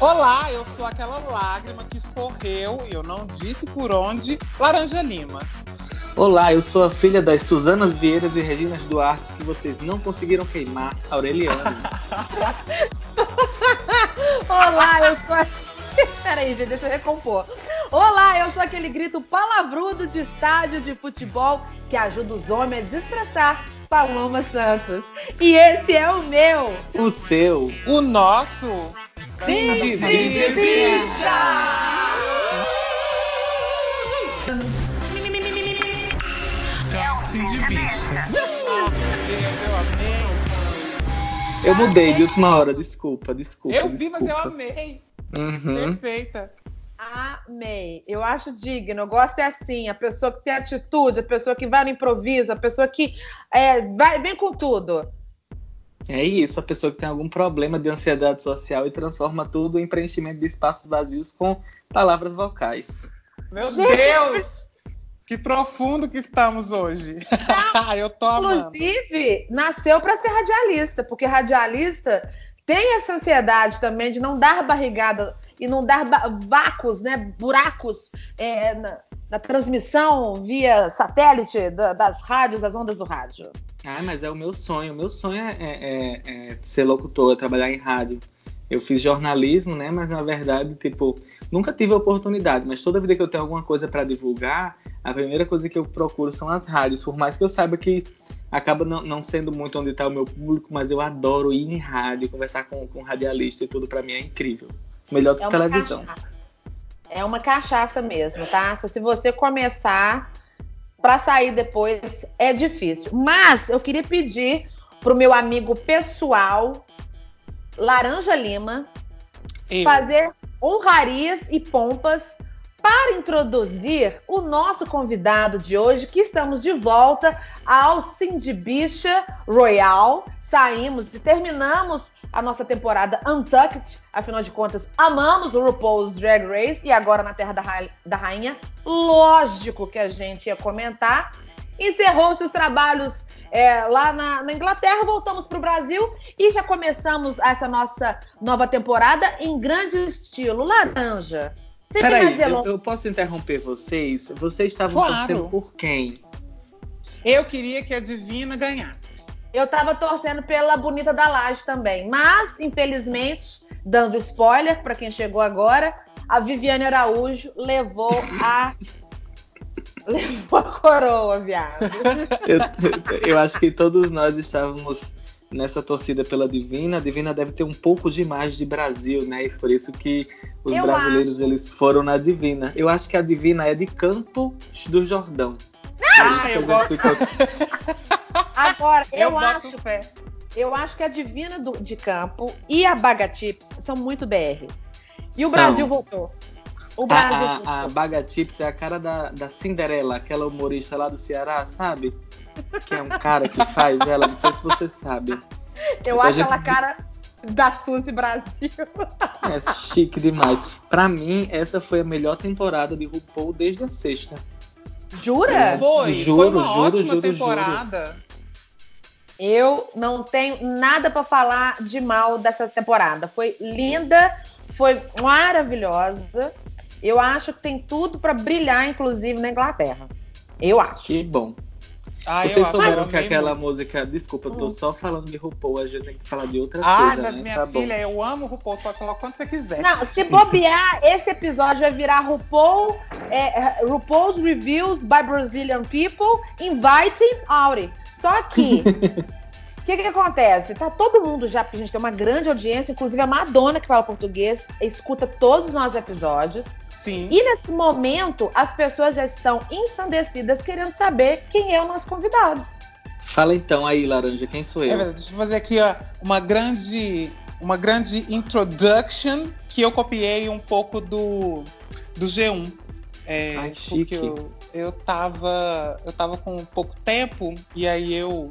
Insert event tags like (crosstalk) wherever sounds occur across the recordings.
Olá, eu sou aquela lágrima que escorreu e eu não disse por onde, Laranja Lima. Olá, eu sou a filha das Suzanas Vieiras e Reginas Duarte que vocês não conseguiram queimar, Aureliano. (laughs) Olá, eu sou a... (laughs) Peraí, gente, deixa eu recompor. Olá, eu sou aquele grito palavrudo de estádio de futebol que ajuda os homens a expressar Paloma Santos. E esse é o meu. O seu. O nosso. Sim, de bicha! Sim de bicha. Eu amei. Eu mudei de última hora, desculpa, desculpa. Eu vi, mas eu amei. Uhum. Perfeita. Amei. Eu acho digno. Eu gosto é assim, a pessoa que tem atitude, a pessoa que vai no improviso, a pessoa que é, vai, vem com tudo. É isso, a pessoa que tem algum problema de ansiedade social e transforma tudo em preenchimento de espaços vazios com palavras vocais. Meu Deus! Que profundo que estamos hoje. (laughs) eu tô amando. Inclusive, nasceu para ser radialista, porque radialista tem essa ansiedade também de não dar barrigada não dar ba- vácuos, né, buracos é, na, na transmissão via satélite da- das rádios, das ondas do rádio. Ah, mas é o meu sonho. O meu sonho é, é- é ser locutor, é trabalhar em rádio. Eu fiz jornalismo, né? Mas na verdade, tipo, nunca tive a oportunidade. Mas toda vida que eu tenho alguma coisa para divulgar, a primeira coisa que eu procuro são as rádios. Por mais que eu saiba que acaba não, não sendo muito onde está o meu público, mas eu adoro ir em rádio, conversar com, com radialista e tudo para mim é incrível. Melhor do que É uma televisão. cachaça. É uma cachaça mesmo, tá? Se se você começar para sair depois é difícil. Mas eu queria pedir pro meu amigo pessoal Laranja Lima fazer honrarias e pompas para introduzir o nosso convidado de hoje, que estamos de volta ao Cindibicha Royal. Saímos e terminamos a nossa temporada Untucked, afinal de contas, amamos o RuPaul's Drag Race e agora na Terra da, Ra- da Rainha, lógico que a gente ia comentar. Encerrou-se os trabalhos é, lá na, na Inglaterra, voltamos para o Brasil e já começamos essa nossa nova temporada em grande estilo. Laranja. Sem Peraí, eu, eu posso interromper vocês? Vocês estavam Claro. torcendo por quem? Eu queria que a Divina ganhasse. Eu tava torcendo pela Bonita da Laje também, mas infelizmente, dando spoiler para quem chegou agora, a Viviane Araújo levou a (laughs) levou a coroa, viado. Eu, eu acho que todos nós estávamos nessa torcida pela Divina. A Divina deve ter um pouco demais de Brasil, né? E por isso que os Eu brasileiros eles foram na Divina. Eu acho que a Divina é de Campos do Jordão. Ah, eu gosto. (laughs) Agora, eu, Eu, acho, eu acho que a Divina do- de Campo e a Baga Chips são muito BR. E o São. Brasil voltou. O Brasil A, voltou. a Baga Chips é a cara da, da Cinderela, aquela humorista lá do Ceará, sabe? Que é um cara que faz ela, não sei se você sabe. Eu a acho gente- ela cara da Suzy Brasil. É chique demais. Pra mim, essa foi a melhor temporada de RuPaul desde a sexta. Jura? Foi, Juro, foi uma juro, ótima juro, temporada. Eu não tenho nada pra falar de mal dessa temporada. Foi linda, foi maravilhosa. Eu acho que tem tudo pra brilhar, inclusive na Inglaterra. Eu acho. Que bom. Ah, Vocês souberam que aquela música. Desculpa, eu tô Hum. só falando de RuPaul, a gente tem que falar de outra Ah, coisa. mas né? minha Tá bom. filha, eu amo RuPaul, pode falar o quanto você quiser. Não, se bobear, esse episódio vai virar RuPaul, é, RuPaul's Reviews by Brazilian People Inviting Auri. Só que, (laughs) que que acontece? Tá todo mundo já, porque a gente tem uma grande audiência, inclusive a Madonna, que fala português, escuta todos os nossos episódios. Sim. E nesse momento, as pessoas já estão ensandecidas querendo saber quem é o nosso convidado. Fala então aí, Laranja, quem sou É eu? verdade, deixa eu fazer aqui ó, uma grande uma grande introduction que eu copiei um pouco do, do G1. É, Ai, porque chique. Eu, eu tava eu tava com pouco tempo e aí eu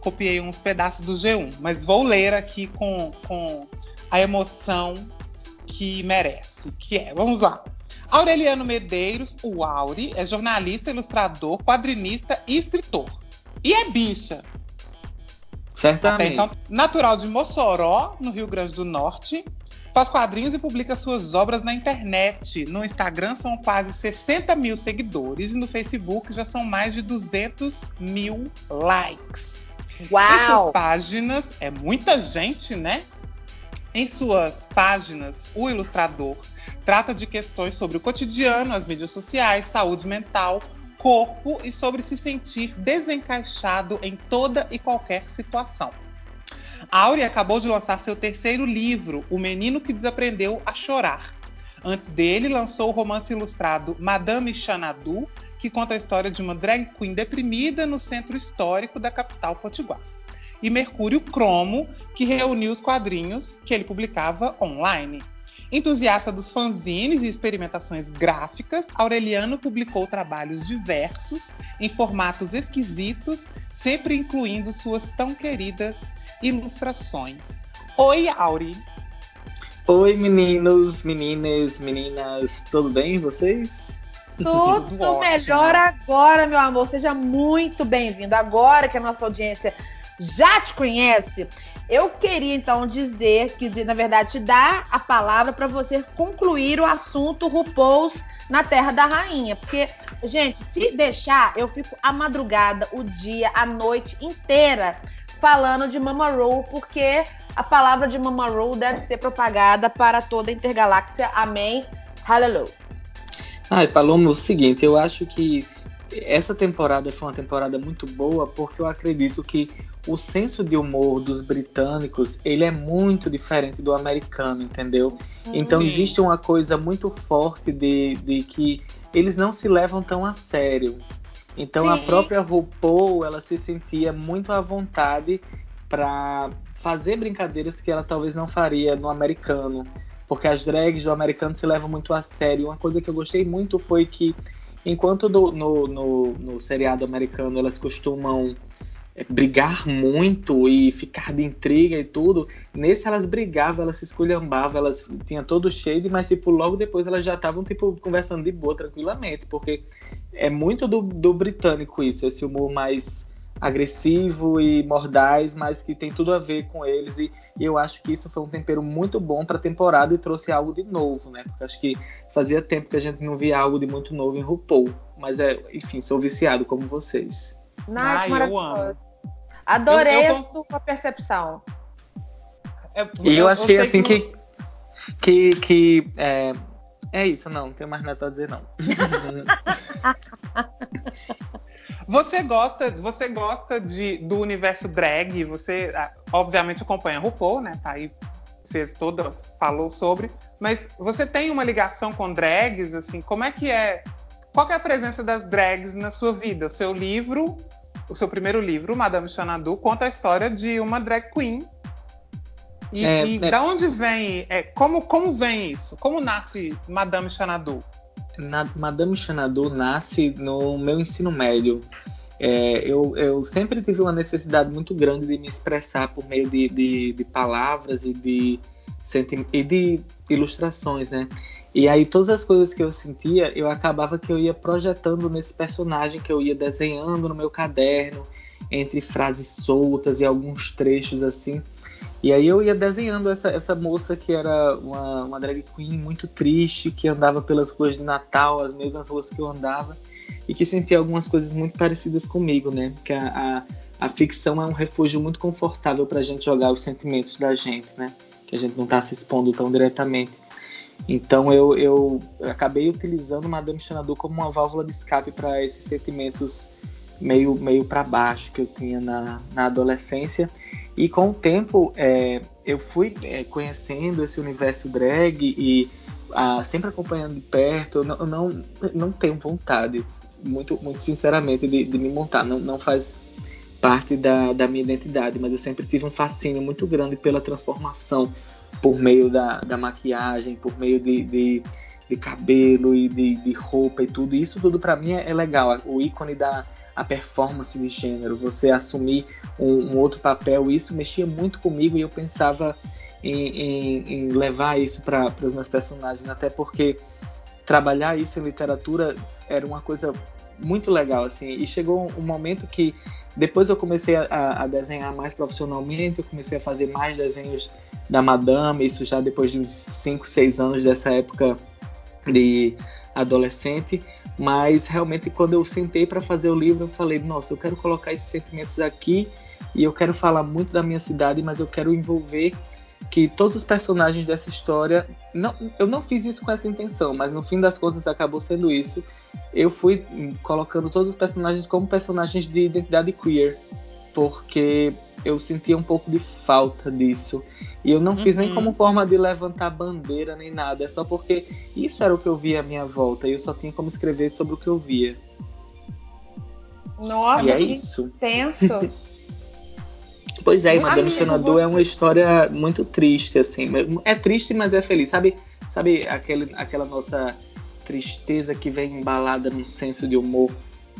copiei uns pedaços do G1, mas vou ler aqui com, com a emoção que merece, que é, vamos lá. Aureliano Medeiros, o Auri, é jornalista, ilustrador, quadrinista e escritor. E é bicha. Certamente. Então, natural de Mossoró, no Rio Grande do Norte, faz quadrinhos e publica suas obras na internet. No Instagram são quase 60 mil seguidores e no Facebook já são mais de 200 mil likes. Uau! Em suas páginas, é muita gente, né? Em suas páginas, o ilustrador trata de questões sobre o cotidiano, as mídias sociais, saúde mental, corpo e sobre se sentir desencaixado em toda e qualquer situação. Áurea acabou de lançar seu terceiro livro, O Menino que Desaprendeu a Chorar. Antes dele, lançou o romance ilustrado Madame Xanadu, que conta a história de uma drag queen deprimida no centro histórico da capital potiguar. E Mercúrio Cromo, que reuniu os quadrinhos que ele publicava online. Entusiasta dos fanzines e experimentações gráficas, Aureliano publicou trabalhos diversos, em formatos esquisitos, sempre incluindo suas tão queridas ilustrações. Oi, Auri! Oi, meninos, meninas, meninas, tudo bem vocês? (laughs) Tudo, Tudo melhor agora, meu amor. Seja muito bem-vindo. Agora que a nossa audiência já te conhece, eu queria então dizer que, na verdade, te dar a palavra para você concluir o assunto RuPaul's na Terra da Rainha. Porque, gente, se deixar, eu fico a madrugada, o dia, a noite inteira falando de Mama Roll, porque a palavra de Mama Roll deve ser propagada para toda a intergaláxia. Amém. Hallelujah. Ah, Paloma, o seguinte, eu acho que essa temporada foi uma temporada muito boa porque eu acredito que o senso de humor dos britânicos ele é muito diferente do americano, entendeu? Então Sim. existe uma coisa muito forte de, de que eles não se levam tão a sério. Então Sim. a própria RuPaul ela se sentia muito à vontade para fazer brincadeiras que ela talvez não faria no americano, porque as drags do americano se levam muito a sério. Uma coisa que eu gostei muito foi que enquanto do, no, no, no seriado americano elas costumam brigar muito e ficar de intriga e tudo. Nesse elas brigavam, elas se esculhambavam, elas tinham todo cheio, mas tipo, logo depois elas já estavam tipo conversando de boa, tranquilamente, porque é muito do, do britânico isso, esse humor mais agressivo e mordaz, mas que tem tudo a ver com eles e, e eu acho que isso foi um tempero muito bom para a temporada e trouxe algo de novo, né? Porque acho que fazia tempo que a gente não via algo de muito novo em RuPaul, mas é, enfim, sou viciado como vocês. Ai, Ai eu amo. Adorei eu, eu... a sua percepção. É, e eu, eu achei eu assim que. Que. que é, é isso, não, não tenho mais nada a dizer, não. (laughs) você gosta, você gosta de, do universo drag? Você, obviamente, acompanha RuPaul, né? Tá aí, fez toda, falou sobre. Mas você tem uma ligação com drags, assim? Como é que é? Qual é a presença das drags na sua vida? Seu livro o seu primeiro livro, Madame Xanadu, conta a história de uma drag queen. E, é, e é... da onde vem, é, como, como vem isso? Como nasce Madame Xanadu? Na, Madame Xanadu nasce no meu ensino médio. É, eu, eu sempre tive uma necessidade muito grande de me expressar por meio de, de, de palavras e de, e de ilustrações, né? E aí todas as coisas que eu sentia, eu acabava que eu ia projetando nesse personagem que eu ia desenhando no meu caderno, entre frases soltas e alguns trechos assim. E aí eu ia desenhando essa, essa moça que era uma, uma drag queen muito triste, que andava pelas ruas de Natal, as mesmas ruas que eu andava, e que sentia algumas coisas muito parecidas comigo, né? Que a, a, a ficção é um refúgio muito confortável para a gente jogar os sentimentos da gente, né? Que a gente não está se expondo tão diretamente. Então eu, eu acabei utilizando Madame Xanadu como uma válvula de escape para esses sentimentos meio, meio para baixo que eu tinha na, na adolescência. E com o tempo é, eu fui é, conhecendo esse universo drag e ah, sempre acompanhando de perto. Eu não, eu não, não tenho vontade, muito, muito sinceramente, de, de me montar. Não, não faz parte da, da minha identidade, mas eu sempre tive um fascínio muito grande pela transformação por meio da, da maquiagem, por meio de, de, de cabelo e de, de, roupa e tudo. Isso tudo para mim é, é, legal. O ícone da a performance de gênero, você assumir um, um outro papel, isso mexia muito comigo e eu pensava em, em, em levar isso para os meus personagens, até porque trabalhar isso em literatura era uma coisa muito legal, assim. E chegou um momento que depois eu comecei a, a, desenhar mais profissionalmente, eu comecei a fazer mais desenhos da Madame, isso já depois de uns 5, 6 anos dessa época de adolescente. Mas realmente, quando eu sentei para fazer o livro, eu falei: nossa, eu quero colocar esses sentimentos aqui e eu quero falar muito da minha cidade, mas eu quero envolver que todos os personagens dessa história. Não, eu não fiz isso com essa intenção, mas no fim das contas acabou sendo isso. Eu fui colocando todos os personagens como personagens de identidade queer, porque eu sentia um pouco de falta disso. E eu não uhum. fiz nem como uhum. forma de levantar bandeira nem nada, é só porque isso era o que eu via à minha volta e eu só tinha como escrever sobre o que eu via. Nossa, e é que isso. tenso. (laughs) Pois é, e Madame Xanadu é uma história muito triste, assim. É triste, mas é feliz. Sabe, sabe aquele, aquela nossa tristeza que vem embalada num senso de humor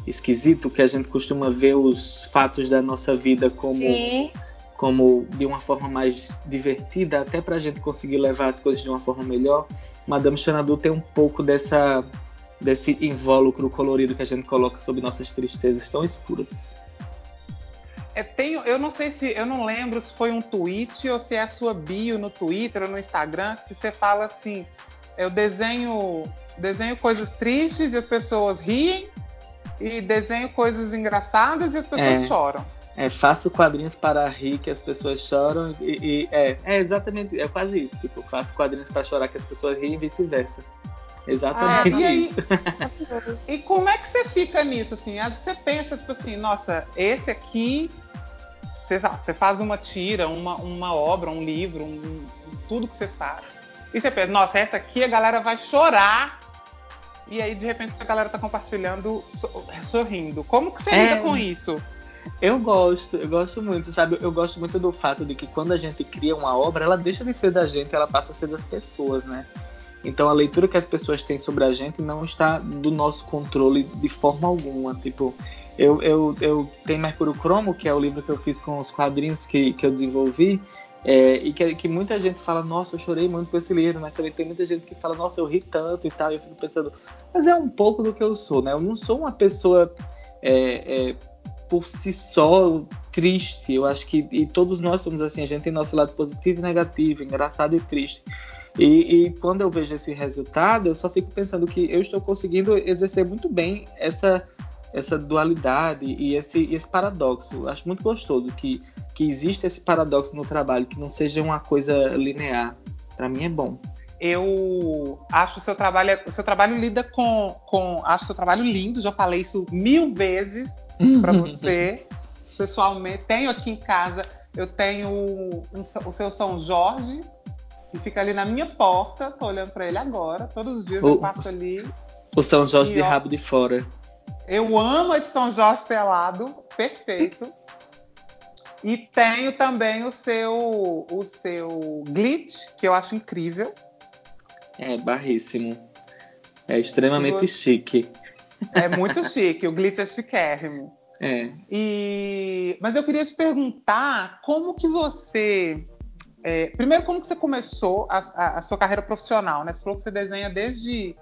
esquisito, que a gente costuma ver os fatos da nossa vida como, como de uma forma mais divertida, até para a gente conseguir levar as coisas de uma forma melhor. Madame Xanadu tem um pouco dessa desse invólucro colorido que a gente coloca sobre nossas tristezas tão escuras. É, tenho, eu não sei se, eu não lembro se foi um tweet ou se é a sua bio no Twitter ou no Instagram, que você fala assim, eu desenho, desenho coisas tristes e as pessoas riem, e desenho coisas engraçadas e as pessoas é, choram. É, faço quadrinhos para rir que as pessoas choram e, e é, é exatamente, é quase isso. Tipo, faço quadrinhos para chorar que as pessoas riem e vice-versa. Exatamente ah, e aí, (laughs) e como é que você fica nisso, assim? Você pensa, tipo assim, nossa, esse aqui você, você faz uma tira, uma, uma obra, um livro, um, tudo que você faz. E você pensa, nossa, essa aqui a galera vai chorar. E aí, de repente, a galera tá compartilhando, sorrindo. Como que você é... lida com isso? Eu gosto, eu gosto muito, sabe? Eu gosto muito do fato de que quando a gente cria uma obra, ela deixa de ser da gente, ela passa a ser das pessoas, né? Então a leitura que as pessoas têm sobre a gente não está do nosso controle de forma alguma. Tipo, eu, eu, eu tenho Mercúrio Cromo, que é o livro que eu fiz com os quadrinhos que, que eu desenvolvi, é, e que, que, muita gente fala, nossa, eu chorei muito com esse livro, né? Tem muita gente que fala, nossa, eu ri tanto e tal, e eu fico pensando, mas é um pouco do que eu sou, né? Eu não sou uma pessoa é, é, por si só triste, eu acho que e todos nós somos assim, a gente tem nosso lado positivo e negativo, engraçado e triste. E, e, quando eu vejo esse resultado, eu só fico pensando que eu estou conseguindo exercer muito bem essa essa dualidade e esse, esse paradoxo. Acho muito gostoso que, que exista esse paradoxo no trabalho, que não seja uma coisa linear. Para mim é bom. Eu acho o seu trabalho, o seu trabalho lida com, com, acho o seu trabalho lindo. Já falei isso mil vezes para você. (laughs) Pessoalmente, tenho aqui em casa, eu tenho um, o seu São Jorge que fica ali na minha porta. Tô olhando para ele agora. Todos os dias o, eu passo ali. O São Jorge de ó, rabo de fora. Eu amo esse São Jorge pelado, perfeito. E tenho também o seu, o seu glitch, que eu acho incrível. É, barríssimo. É extremamente você... chique. É muito chique, o glitch é chiquérrimo. É. E... Mas eu queria te perguntar como que você. É... Primeiro, como que você começou a, a, a, sua carreira profissional, né? Você falou que você desenha desde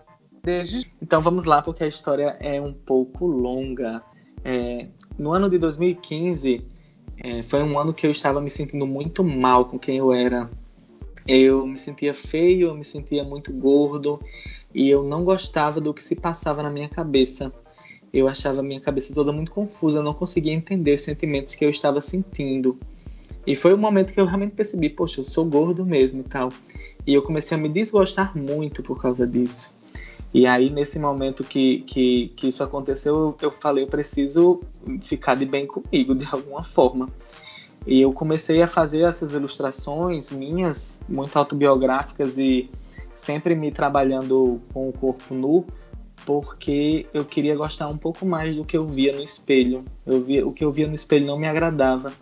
Desde... Então vamos lá, porque a história é um pouco longa. É, no ano de 2015, é, foi um ano que eu estava me sentindo muito mal com quem eu era. Eu me sentia feio, eu me sentia muito gordo e eu não gostava do que se passava na minha cabeça. Eu achava a minha cabeça toda muito confusa, eu não conseguia entender os sentimentos que eu estava sentindo. E foi o momento que eu realmente percebi, poxa, eu sou gordo mesmo e tal. E eu comecei a me desgostar muito por causa disso. E aí, nesse momento que, que, que isso aconteceu, eu, falei, eu preciso ficar de bem comigo, de alguma forma. E eu comecei a fazer essas ilustrações minhas, muito autobiográficas e sempre me trabalhando com o corpo nu, porque eu queria gostar um pouco mais do que eu via no espelho. Eu via, o que eu via no espelho não me agradava.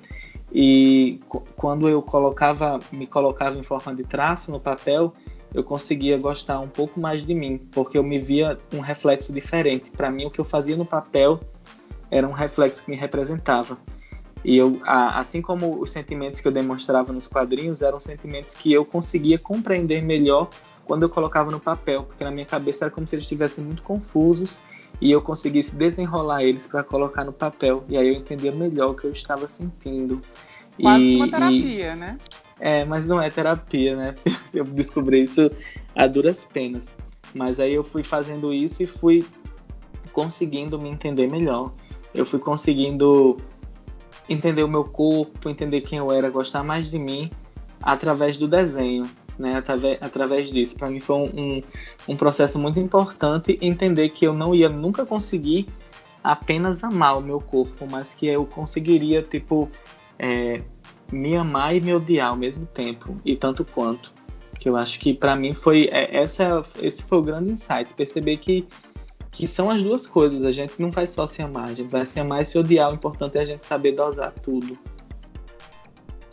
E quando eu colocava, me colocava em forma de traço no papel, eu conseguia gostar um pouco mais de mim, porque eu me via um reflexo diferente. Para mim, o que eu fazia no papel era um reflexo que me representava. E eu, assim como os sentimentos que eu demonstrava nos quadrinhos, eram sentimentos que eu conseguia compreender melhor quando eu colocava no papel, porque na minha cabeça era como se eles estivessem muito confusos e eu conseguisse desenrolar eles para colocar no papel. E aí eu entendia melhor o que eu estava sentindo. Quase e, uma terapia, e... né? É, mas não é terapia, né? (laughs) Eu descobri isso a duras penas. Mas aí eu fui fazendo isso e fui conseguindo me entender melhor. Eu fui conseguindo entender o meu corpo, entender quem eu era, gostar mais de mim através do desenho, né? Através, através disso. Para mim foi um, um, processo muito importante entender que eu não ia nunca conseguir apenas amar o meu corpo, mas que eu conseguiria, tipo, é, me amar e me odiar ao mesmo tempo, e tanto quanto. Que eu acho que para mim foi é, essa, esse foi o grande insight, perceber que que são as duas coisas. A gente não vai só se amar, a gente vai se amar e se odiar. O importante é a gente saber dosar tudo.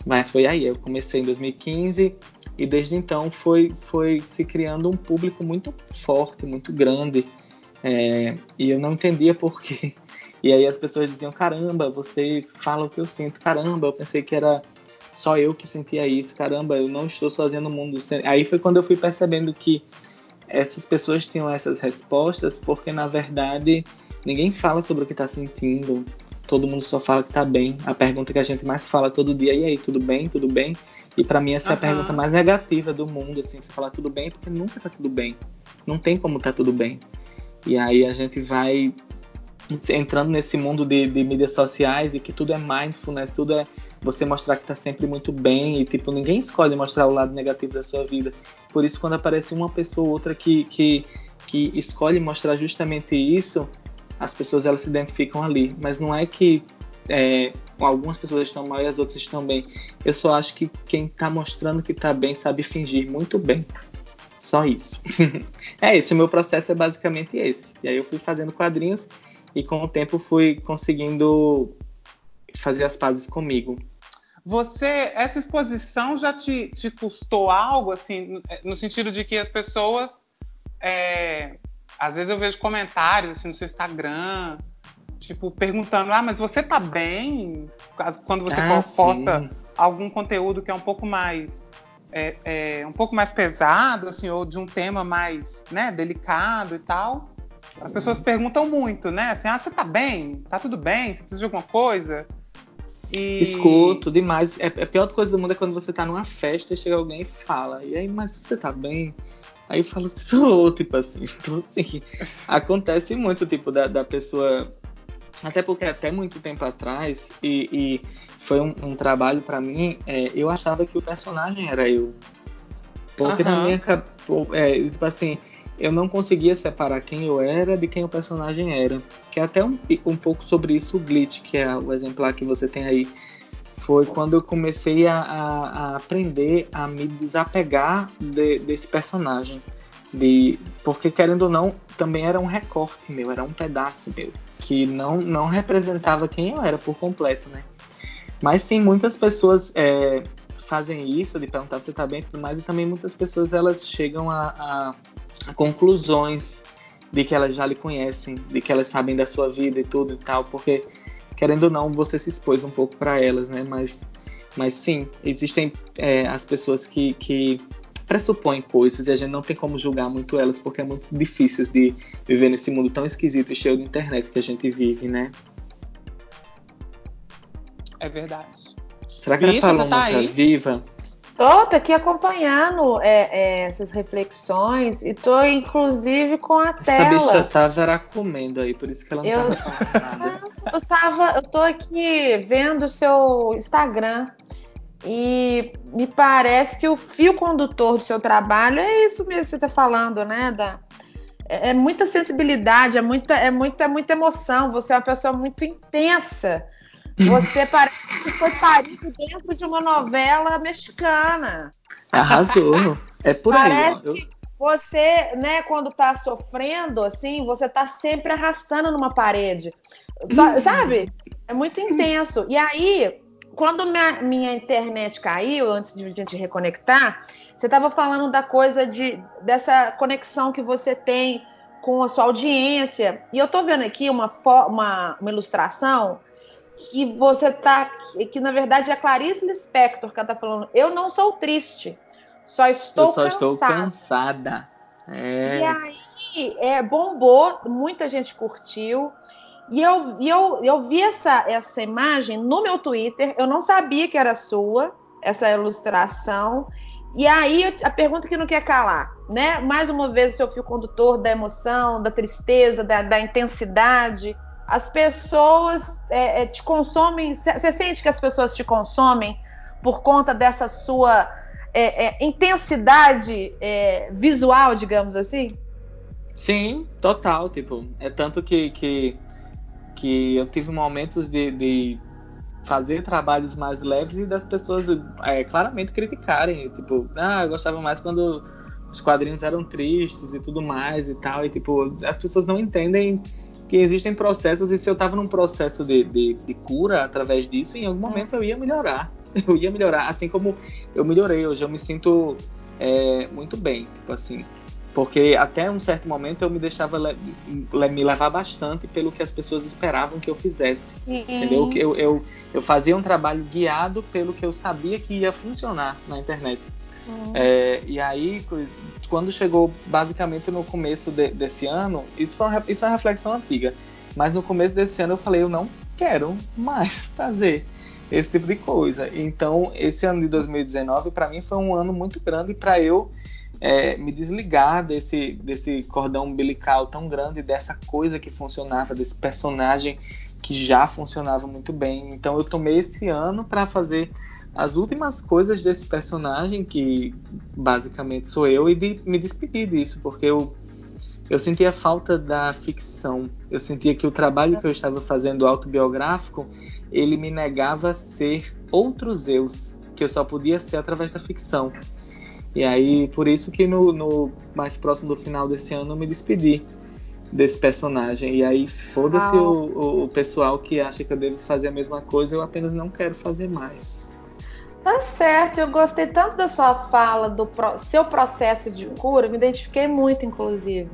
Mas foi aí, eu comecei em 2015 e desde então foi, foi se criando um público muito forte, muito grande. É, e eu não entendia por quê. E aí as pessoas diziam: caramba, você fala o que eu sinto, caramba, eu pensei que era só eu que sentia isso, caramba, eu não estou sozinho no mundo. Aí foi quando eu fui percebendo que essas pessoas tinham essas respostas porque, na verdade, ninguém fala sobre o que está sentindo. Todo mundo só fala que está bem. A pergunta que a gente mais fala todo dia, e aí, tudo bem? Tudo bem? E para mim essa uhum. é a pergunta mais negativa do mundo, assim, você falar tudo bem porque nunca tá tudo bem. Não tem como tá tudo bem. E aí a gente vai entrando nesse mundo de, de mídias sociais e que tudo é mindfulness, tudo é você mostrar que tá sempre muito bem e, tipo, ninguém escolhe mostrar o lado negativo da sua vida. Por isso, quando aparece uma pessoa ou outra que, que, que escolhe mostrar justamente isso, as pessoas elas se identificam ali. Mas não é que é, algumas pessoas estão mal e as outras estão bem. Eu só acho que quem tá mostrando que tá bem sabe fingir muito bem. Só isso. (laughs) é isso, o meu processo é basicamente esse. E aí eu fui fazendo quadrinhos e com o tempo fui conseguindo fazer as pazes comigo. Você, essa exposição já te, te custou algo, assim, no sentido de que as pessoas. É, às vezes eu vejo comentários assim, no seu Instagram, tipo, perguntando: ah, mas você tá bem? Quando você ah, posta sim. algum conteúdo que é um pouco mais. É, é, um pouco mais pesado, assim, ou de um tema mais né, delicado e tal. As pessoas perguntam muito, né? Assim, ah, você tá bem? Tá tudo bem? Você precisa de alguma coisa? E... Escuto demais. É, a pior coisa do mundo é quando você tá numa festa e chega alguém e fala, e aí, mas você tá bem? Aí eu falo, (laughs) sou, tipo assim. (laughs) Então, assim, acontece muito, tipo, da, da pessoa. Até porque até muito tempo atrás, e, e foi um, um trabalho para mim, é, eu achava que o personagem era eu. Porque na minha é, tipo assim, eu não conseguia separar quem eu era de quem o personagem era. Que é até um, um pouco sobre isso o Glitch, que é o exemplar que você tem aí. Foi quando eu comecei a, a, a aprender a me desapegar de, desse personagem. De, porque, querendo ou não, também era um recorte meu, era um pedaço meu. Que não, não representava quem eu era por completo, né? Mas sim, muitas pessoas é, fazem isso, de perguntar se você tá bem e tudo mais, e também muitas pessoas elas chegam a, a conclusões de que elas já lhe conhecem, de que elas sabem da sua vida e tudo e tal, porque querendo ou não você se expôs um pouco para elas, né? Mas, mas sim, existem é, as pessoas que, que pressupõem coisas e a gente não tem como julgar muito elas porque é muito difícil de viver nesse mundo tão esquisito e cheio de internet que a gente vive, né? É verdade. Será que Bicho, ela falou tá viva? Tô, tô aqui acompanhando é, é, essas reflexões e tô inclusive com a Essa tela. Essa bicha tava comendo aí, por isso que ela não eu, tava. (laughs) Eu tava, eu tô aqui vendo o seu Instagram e me parece que o fio condutor do seu trabalho é isso mesmo que você tá falando, né? Da, é, é muita sensibilidade, é muita, é muita, é muita emoção. Você é uma pessoa muito intensa você parece que foi parido dentro de uma novela mexicana. Arrasou. É por parece aí. Parece que você, né, quando tá sofrendo, assim, você tá sempre arrastando numa parede. Sabe? É muito intenso. E aí, quando minha, minha internet caiu, antes de a gente reconectar, você estava falando da coisa de dessa conexão que você tem com a sua audiência. E eu tô vendo aqui uma, uma, uma ilustração que você tá. Que na verdade é a Clarice Lispector que ela tá falando. Eu não sou triste. Só estou Eu só cansada. estou cansada. É. E aí aí é, bombou, muita gente curtiu. E eu, e eu, eu vi essa, essa imagem no meu Twitter, eu não sabia que era sua, essa ilustração. E aí a pergunta que não quer calar, né? Mais uma vez o seu fio condutor da emoção, da tristeza, da, da intensidade. As pessoas é, é, te consomem. Você sente que as pessoas te consomem por conta dessa sua é, é intensidade é, visual, digamos assim? Sim, total. Tipo, é tanto que, que, que eu tive momentos de, de fazer trabalhos mais leves e das pessoas é, claramente criticarem. Tipo, ah, eu gostava mais quando os quadrinhos eram tristes e tudo mais e tal. E, tipo, as pessoas não entendem que existem processos e se eu tava num processo de, de, de cura através disso, em algum momento eu ia melhorar. (laughs) Eu ia melhorar, assim como eu melhorei. Hoje eu me sinto é, muito bem, tipo assim. Porque até um certo momento eu me deixava le me levar bastante pelo que as pessoas esperavam que eu fizesse. Sim. Entendeu? Eu, eu, eu fazia um trabalho guiado pelo que eu sabia que ia funcionar na internet. Uhum. É, e aí, quando chegou basicamente no começo de, desse ano, isso, foi uma, isso é uma reflexão antiga, mas no começo desse ano eu falei: eu não quero mais (laughs) fazer esse tipo de coisa. Então, esse ano de 2019 para mim foi um ano muito grande para eu é, me desligar desse, desse cordão umbilical tão grande, dessa coisa que funcionava, desse personagem que já funcionava muito bem. Então eu tomei esse ano para fazer as últimas coisas desse personagem, que basicamente sou eu, e de me despedir disso, porque eu, eu sentia falta da ficção. Eu sentia que o trabalho que eu estava fazendo autobiográfico, ele me negava ser outros eus, que eu só podia ser através da ficção. E aí, por isso que no, no mais próximo do final desse ano eu me despedi desse personagem. E aí, foda-se o, o, pessoal que acha que eu devo fazer a mesma coisa, eu apenas não quero fazer mais. Tá certo, eu gostei tanto da sua fala, do pro, seu processo de cura, me identifiquei muito, inclusive.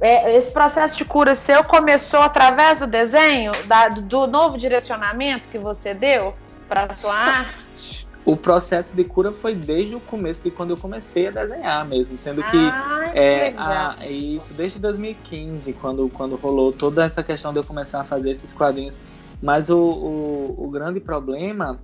É, esse processo de cura seu começou através do desenho, da, do novo direcionamento que você deu para sua arte? o processo de cura foi desde o começo de quando eu comecei a desenhar mesmo, sendo que ah, é, a, é isso desde 2015 quando quando rolou toda essa questão de eu começar a fazer esses quadrinhos, mas o, o, o grande problema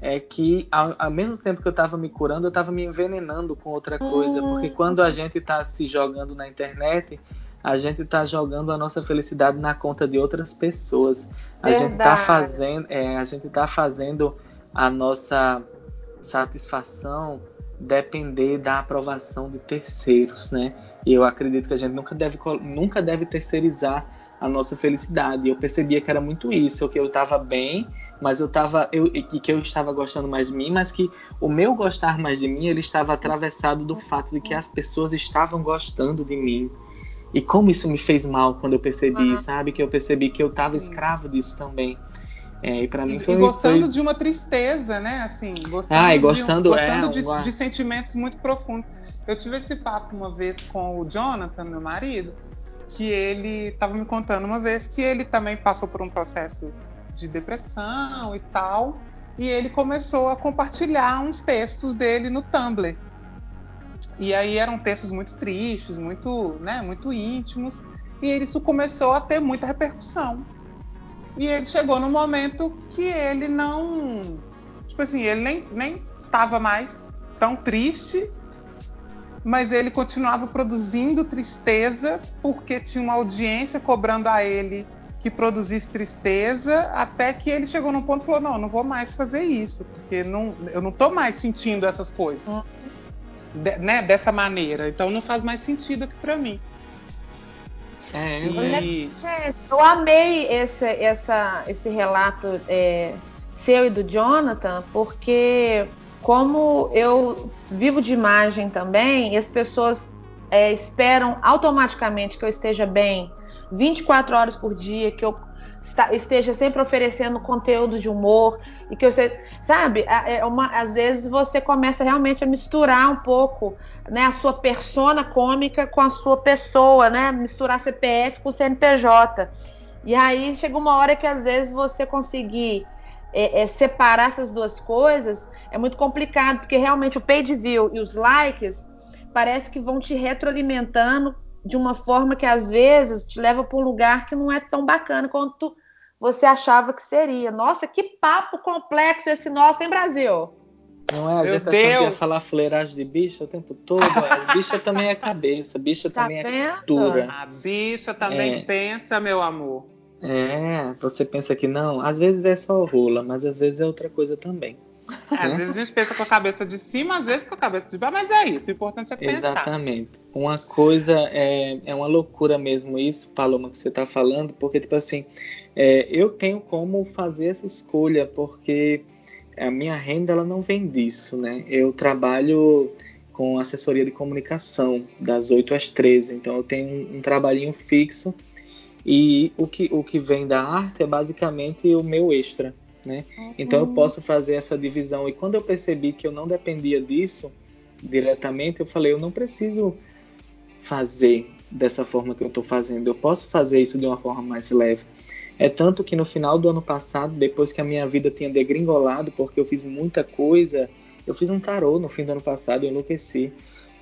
é que ao, ao, mesmo tempo que eu estava me curando, eu estava me envenenando com outra coisa, hum. porque quando a gente está se jogando na internet, a gente está jogando a nossa felicidade na conta de outras pessoas. A Verdade. gente está fazendo, é, a gente tá fazendo a nossa satisfação depender da aprovação de terceiros, né? E eu acredito que a gente nunca deve, nunca deve terceirizar a nossa felicidade. Eu percebia que era muito isso, que eu estava bem, mas eu estava eu que eu estava gostando mais de mim, mas que o meu gostar mais de mim, ele estava atravessado do fato de que as pessoas estavam gostando de mim. E como isso me fez mal quando eu percebi, uhum. sabe? Que eu percebi que eu estava escravo disso também. É, e para mim foi, e gostando foi... de uma tristeza, né? Assim, gostando, ah, e gostando, de, gostando é, de, de, sentimentos muito profundos. Eu tive esse papo uma vez com o Jonathan, meu marido, que ele estava me contando uma vez que ele também passou por um processo de depressão e tal, e ele começou a compartilhar uns textos dele no Tumblr. E aí eram textos muito tristes, muito, né, muito íntimos, e isso começou a ter muita repercussão. E ele chegou no momento que ele não. Tipo assim, ele nem, nem tava mais tão triste, mas ele continuava produzindo tristeza porque tinha uma audiência cobrando a ele que produzisse tristeza, até que ele chegou num ponto e falou: Não, não vou mais fazer isso, porque não, eu não tô mais sentindo essas coisas. Uhum. De, né, dessa maneira. Então não faz mais sentido aqui para mim. É, e... Gente, eu amei esse, essa, esse relato é, seu e do Jonathan, porque como eu vivo de imagem também, e as pessoas é, esperam automaticamente que eu esteja bem 24 horas por dia, que eu esteja sempre oferecendo conteúdo de humor e que você, sabe, é uma, às vezes você começa realmente a misturar um pouco, né, a sua persona cômica com a sua pessoa, né, misturar CPF com CNPJ. E aí chega uma hora que às vezes você conseguir é, é, separar essas duas coisas é muito complicado, porque realmente o page view e os likes parece que vão te retroalimentando de uma forma que às vezes te leva para um lugar que não é tão bacana quanto você achava que seria. Nossa, que papo complexo esse nosso, hein, Brasil? Não é? A gente Deus. achando que ia falar fuleiragem de bicha o tempo todo. (laughs) Bicha também é cabeça, bicha tá também é vendo? é cultura. A bicha também é. pensa, meu amor. É, você pensa que não. Às vezes é só rola, mas às vezes é outra coisa também. Às né? vezes a gente pensa com a cabeça de cima, às vezes com a cabeça de baixo, mas é isso. O importante é pensar. Exatamente. Uma coisa é, é uma loucura mesmo isso, Paloma, que você está falando, porque, tipo assim, é, eu tenho como fazer essa escolha, porque a minha renda ela não vem disso, né? Eu trabalho com assessoria de comunicação das 8 às 13, então eu tenho um, um trabalhinho fixo e o que, o que vem da arte é basicamente o meu extra, né? Uhum. Então eu posso fazer essa divisão e quando eu percebi que eu não dependia disso diretamente, eu falei, eu não preciso fazer dessa forma que eu estou fazendo, eu posso fazer isso de uma forma mais leve. É tanto que no final do ano passado, depois que a minha vida tinha degringolado, porque eu fiz muita coisa, eu fiz um tarô no fim do ano passado, eu enlouqueci.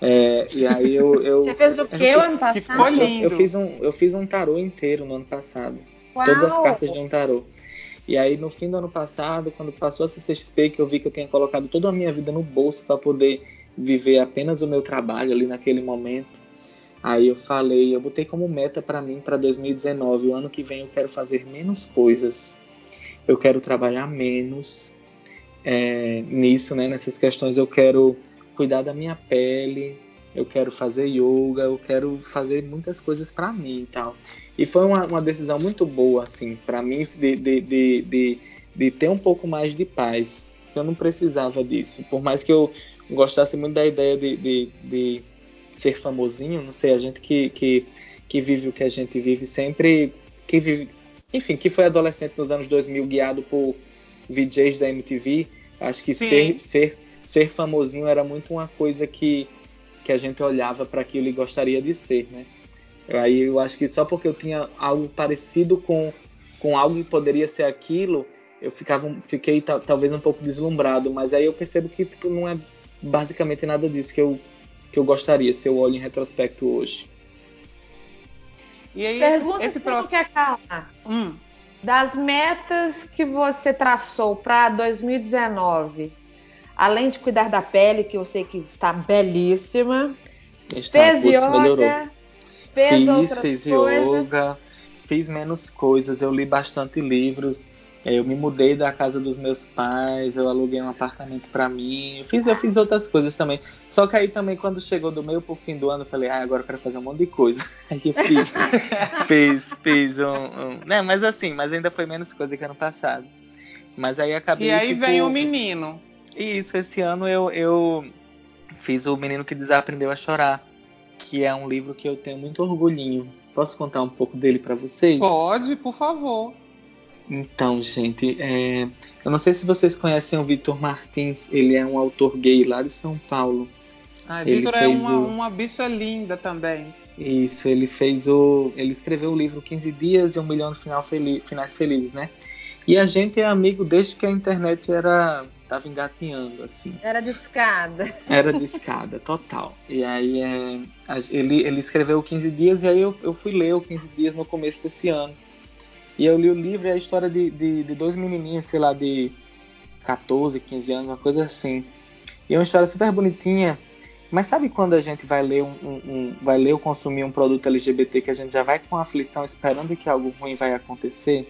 É, e aí eu, (laughs) eu, Você fez o que o ano passado? Eu, eu, fiz um, eu fiz um tarô inteiro no ano passado. Uau. Todas as cartas de um tarô. E aí no fim do ano passado, quando passou a CCXP, que eu vi que eu tinha colocado toda a minha vida no bolso para poder viver apenas o meu trabalho ali naquele momento, Aí eu falei, eu botei como meta para mim para 2019, o ano que vem eu quero fazer menos coisas, eu quero trabalhar menos é, nisso, né? Nessas questões eu quero cuidar da minha pele, eu quero fazer yoga, eu quero fazer muitas coisas para mim e tal. E foi uma, uma decisão muito boa, assim, para mim de, de, de, de, de ter um pouco mais de paz. Eu não precisava disso, por mais que eu gostasse muito da ideia de, de, de ser famosinho, não sei, a gente que, que, que vive o que a gente vive sempre, que vive, enfim, que foi adolescente nos anos 2000 guiado por VJs da MTV, acho que ser, ser, ser famosinho era muito uma coisa que, que a gente olhava para aquilo e gostaria de ser, né? Aí eu acho que só porque eu tinha algo parecido com, com algo que poderia ser aquilo, eu ficava, fiquei talvez um pouco deslumbrado, mas aí eu percebo que tipo, não é basicamente nada disso que eu que eu gostaria se eu olho em retrospecto hoje. E aí, Pergunta esse, esse próximo... que calma. Hum. Das metas que você traçou para 2019, além de cuidar da pele, que eu sei que está belíssima, está, fez putz, yoga, melhorou. fez fiz, outras fiz coisas. yoga, fiz menos coisas, eu li bastante livros, eu me mudei da casa dos meus pais, eu aluguei um apartamento para mim, eu fiz, eu fiz outras coisas também. Só que aí também, quando chegou do meio pro fim do ano, eu falei, ah, agora eu quero fazer um monte de coisa. (laughs) Aí eu fiz, (laughs) fiz, fiz um, um. Né, mas assim, mas ainda foi menos coisa que ano passado. Mas aí acabei. E aí tipo, vem o menino. Isso, esse ano eu, eu fiz o Menino que Desaprendeu a Chorar, que é um livro que eu tenho muito orgulhinho. Posso contar um pouco dele para vocês? Pode, por favor. Então, gente, é... eu não sei se vocês conhecem o Vitor Martins, ele é um autor gay lá de São Paulo. Ah, Vitor é uma, o... uma bicha linda também. Isso, ele fez o. Ele escreveu o livro 15 Dias e um Milhão de final feliz, Finais Felizes, né? E a gente é amigo desde que a internet era. Tava engatinhando, assim. Era de escada. Era de escada, total. (laughs) E aí é, ele, ele escreveu 15 Dias e aí eu, eu fui ler o 15 Dias no começo desse ano. E eu li o livro e é a história de, de, de, dois menininhos, sei lá, de 14, 15 anos, uma coisa assim. E é uma história super bonitinha. Mas sabe quando a gente vai ler um, um, um, vai ler ou consumir um produto LGBT que a gente já vai com aflição esperando que algo ruim vai acontecer?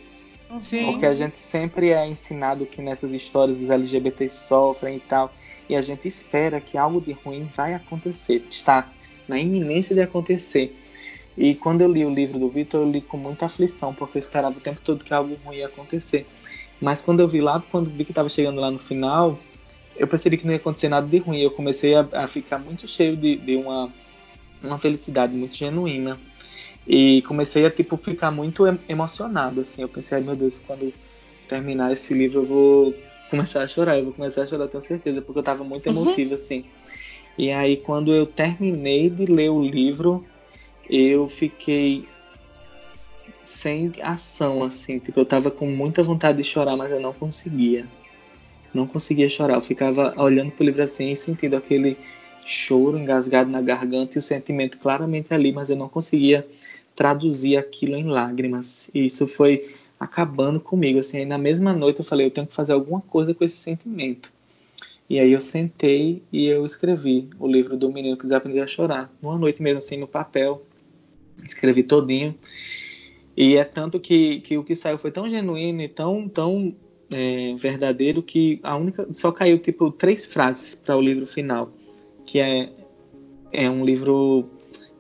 Sim. Porque a gente sempre é ensinado que nessas histórias os LGBTs sofrem e tal, e a gente espera que algo de ruim vai acontecer, está na iminência de acontecer. E quando eu li o livro do Vitor, eu li com muita aflição, porque eu esperava o tempo todo que algo ruim ia acontecer. Mas quando eu vi lá, quando vi que estava chegando lá no final, eu percebi que não ia acontecer nada de ruim. Eu comecei a, a ficar muito cheio de, de uma, uma felicidade muito genuína. E comecei a, tipo, ficar muito emocionado, assim. Eu pensei, meu Deus, quando terminar esse livro eu vou começar a chorar. Eu vou começar a chorar, tenho certeza, porque eu estava muito emotivo, uhum. assim. E aí, quando eu terminei de ler o livro, eu fiquei sem ação, assim. Tipo, eu tava com muita vontade de chorar, mas eu não conseguia. Não conseguia chorar. Eu ficava olhando pro livro assim e sentindo aquele choro engasgado na garganta e o sentimento claramente ali, mas eu não conseguia traduzir aquilo em lágrimas. E isso foi acabando comigo. Assim, aí na mesma noite eu falei, eu tenho que fazer alguma coisa com esse sentimento. E aí eu sentei e eu escrevi o livro do Menino que Desaprendeu a Chorar. Numa noite mesmo assim, no papel. Escrevi todinho. E é tanto que, que o que saiu foi tão genuíno e tão, tão é, verdadeiro que a única só caiu tipo três frases para o livro final, que é, é um livro,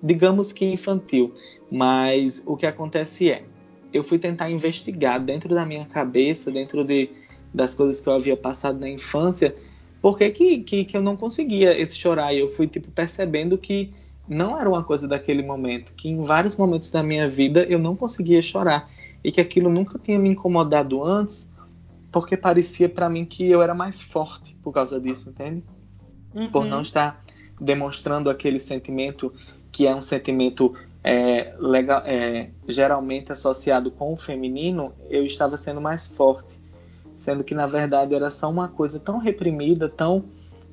digamos que infantil. Mas o que acontece é, eu fui tentar investigar dentro da minha cabeça, dentro de, das coisas que eu havia passado na infância, por que, que, que, eu não conseguia esse chorar. E eu fui tipo percebendo que não era uma coisa daquele momento, que em vários momentos da minha vida eu não conseguia chorar e que aquilo nunca tinha me incomodado antes, porque parecia para mim que eu era mais forte por causa disso, entende? Uhum. Por não estar demonstrando aquele sentimento que é um sentimento é, legal, é, geralmente associado com o feminino, eu estava sendo mais forte, sendo que na verdade era só uma coisa tão reprimida, tão,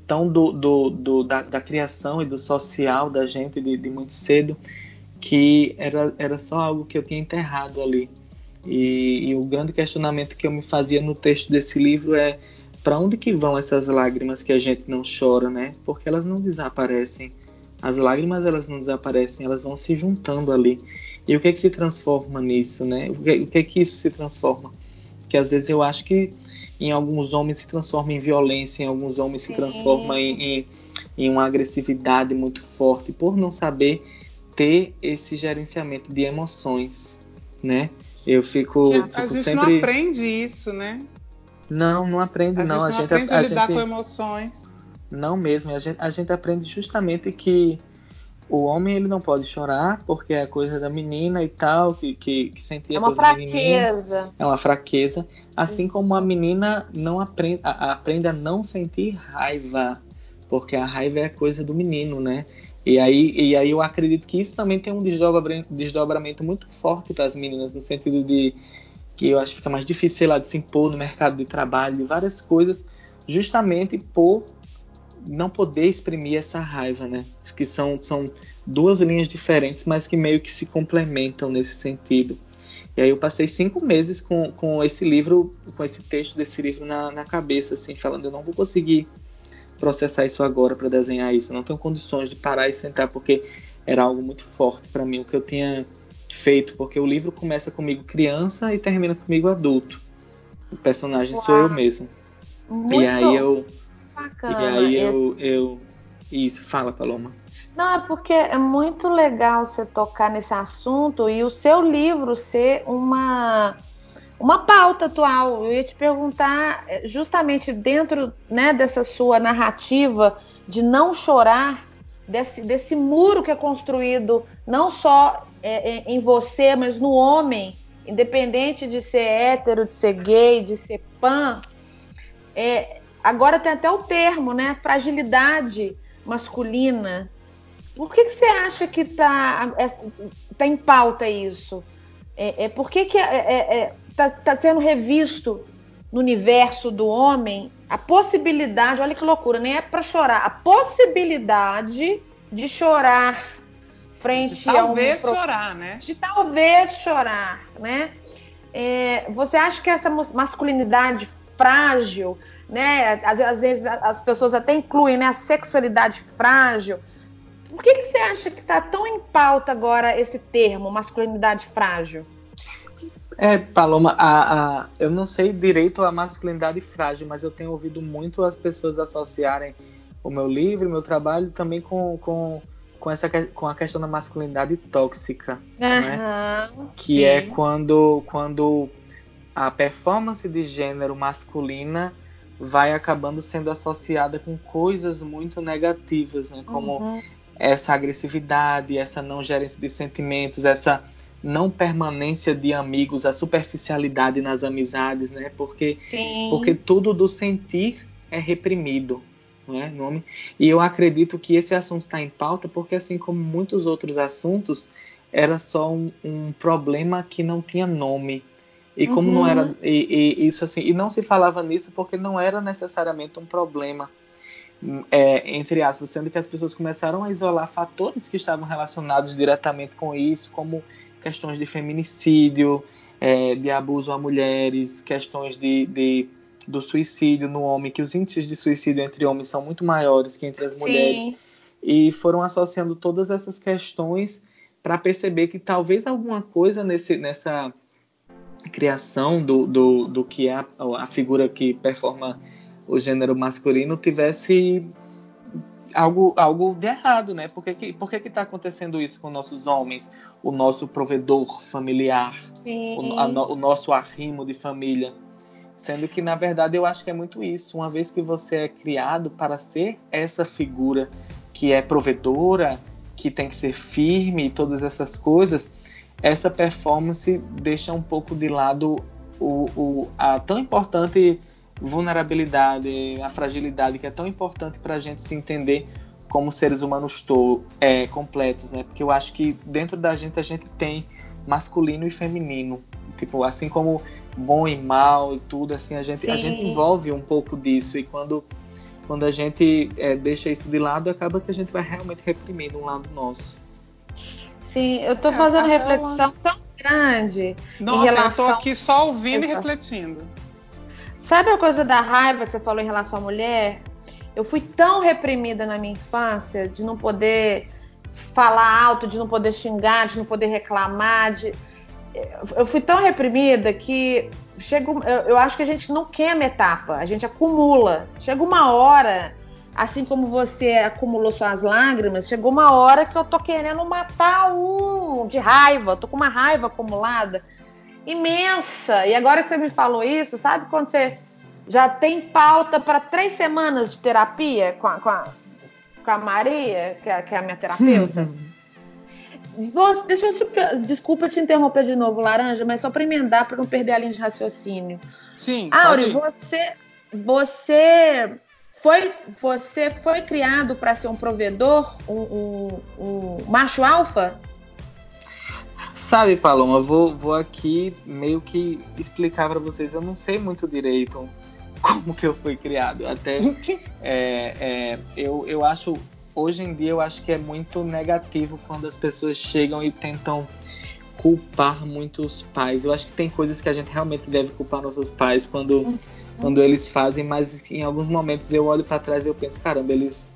tão do, do, do da, da, criação e do social da gente de, de, muito cedo, que era, era só algo que eu tinha enterrado ali. E, e o grande questionamento que eu me fazia no texto desse livro é para onde que vão essas lágrimas que a gente não chora, né? Porque elas não desaparecem as lágrimas elas não desaparecem, elas vão se juntando ali. E o que é que se transforma nisso, né? O que, o que é que isso se transforma? Que às vezes eu acho que em alguns homens se transforma em violência, em alguns homens Sim. se transforma em, em, em uma agressividade muito forte por não saber ter esse gerenciamento de emoções, né? Eu fico, a, fico a gente sempre... não aprende isso, né? Não, não aprende a não. Gente a não gente aprende a, a lidar gente... com emoções. Não mesmo. A gente, a gente aprende justamente que o homem ele não pode chorar porque é coisa da menina e tal, que, que, que sentia É uma fraqueza. É uma fraqueza. Assim Isso. como a menina não aprende a, aprende a não sentir raiva, porque a raiva é coisa do menino, né? E aí, e aí eu acredito que isso também tem um desdobramento, desdobramento muito forte para as meninas, no sentido de que eu acho que fica mais difícil, sei lá, de se impor no mercado de trabalho, de várias coisas, justamente por não poder exprimir essa raiva, né? Que são, são duas linhas diferentes, mas que meio que se complementam nesse sentido. E aí eu passei cinco meses com, com esse livro, com esse texto desse livro na, na cabeça, assim, falando, eu não vou conseguir processar isso agora para desenhar isso, eu não tenho condições de parar e sentar, porque era algo muito forte para mim, o que eu tinha feito, porque o livro começa comigo criança e termina comigo adulto. O personagem Uau. sou eu mesmo. Muito. E aí eu Bacana. E aí eu, esse... eu. Isso, fala, Paloma. Não, é porque é muito legal você tocar nesse assunto e o seu livro ser uma, uma pauta atual. Eu ia te perguntar, é, justamente dentro né, dessa sua narrativa de não chorar, desse, desse muro que é construído não só é, é, em você, mas no homem, independente de ser hétero, de ser gay, de ser pan, é, Agora tem até o termo, né? Fragilidade masculina. Por que, que você acha que está é, tá em pauta isso? É, é, por que, que é, é, é tá, tá sendo revisto no universo do homem a possibilidade, olha que loucura, nem é para chorar, a possibilidade de chorar frente de talvez a um chorar, né? De talvez chorar, né? É, você acha que essa masculinidade frágil né? Às, às, vezes as pessoas até incluem né, a sexualidade frágil. Por que, que você acha que está tão em pauta agora esse termo, masculinidade frágil? É, Paloma, a, a, eu não sei direito a masculinidade frágil, mas eu tenho ouvido muito as pessoas associarem o meu livro, o meu trabalho também com, com, com, essa, com a questão da masculinidade tóxica, uhum, né? Que sim. é quando, quando a performance de gênero masculina vai acabando sendo associada com coisas muito negativas, né? Como uhum. essa agressividade, essa não gerência de sentimentos, essa não permanência de amigos, a superficialidade nas amizades, né? Porque, Sim. porque tudo do sentir é reprimido, né? Nome. E eu acredito que esse assunto está em pauta porque, assim como muitos outros assuntos, era só um, um problema que não tinha nome. E como uhum. não era e, e, isso assim, e não se falava nisso porque não era necessariamente um problema. é, entre aspas, sendo que as pessoas começaram a isolar fatores que estavam relacionados diretamente com isso, como questões de feminicídio, é, de abuso a mulheres, questões de, de, do suicídio no homem, que os índices de suicídio entre homens são muito maiores que entre as mulheres. Sim. E foram associando todas essas questões para perceber que talvez alguma coisa nesse, nessa criação do, do, do que é a, a figura que performa o gênero masculino tivesse algo, algo de errado, né? Por que, que, por que que tá acontecendo isso com nossos homens? O nosso provedor familiar, o, a, o, nosso arrimo de família. Sendo que, na verdade, eu acho que é muito isso. Uma vez que você é criado para ser essa figura que é provedora, que tem que ser firme e todas essas coisas, essa performance deixa um pouco de lado o, o, a tão importante vulnerabilidade, a fragilidade que é tão importante para a gente se entender como seres humanos to é, completos, né? Porque eu acho que dentro da gente a gente tem masculino e feminino, tipo assim como bom e mal e tudo, assim a gente a gente envolve um pouco disso e quando quando a gente é, deixa isso de lado acaba que a gente vai realmente reprimindo um lado nosso. Sim, eu estou é, fazendo reflexão tão grande. Nossa, em relação... eu tô aqui só ouvindo e refletindo. Sabe a coisa da raiva que você falou em relação à mulher? Eu fui tão reprimida na minha infância de não poder falar alto, de não poder xingar, de não poder reclamar. De... Eu fui tão reprimida que chega, eu, eu acho que a gente não queima etapa, a gente acumula. Chega uma hora, assim como você acumulou suas lágrimas, chegou uma hora que eu tô querendo matar um de raiva, tô com uma raiva acumulada imensa. E agora que você me falou isso, sabe quando você já tem pauta para três semanas de terapia com a, com a, com a Maria, que é, que é, a minha terapeuta? Você, deixa eu te, desculpa te interromper de novo, Laranja, mas só para emendar para não perder a linha de raciocínio. Sim. Auri, você, você foi, você foi criado para ser um provedor, um, um, um macho alfa? Sabe, Paloma, vou, vou aqui meio que explicar para vocês. Eu não sei muito direito como que eu fui criado. Até (laughs) é, é, eu, eu acho, hoje em dia, eu acho que é muito negativo quando as pessoas chegam e tentam culpar muito os pais. Eu acho que tem coisas que a gente realmente deve culpar nossos pais quando, quando eles fazem, mas em alguns momentos eu olho para trás e eu penso, caramba, eles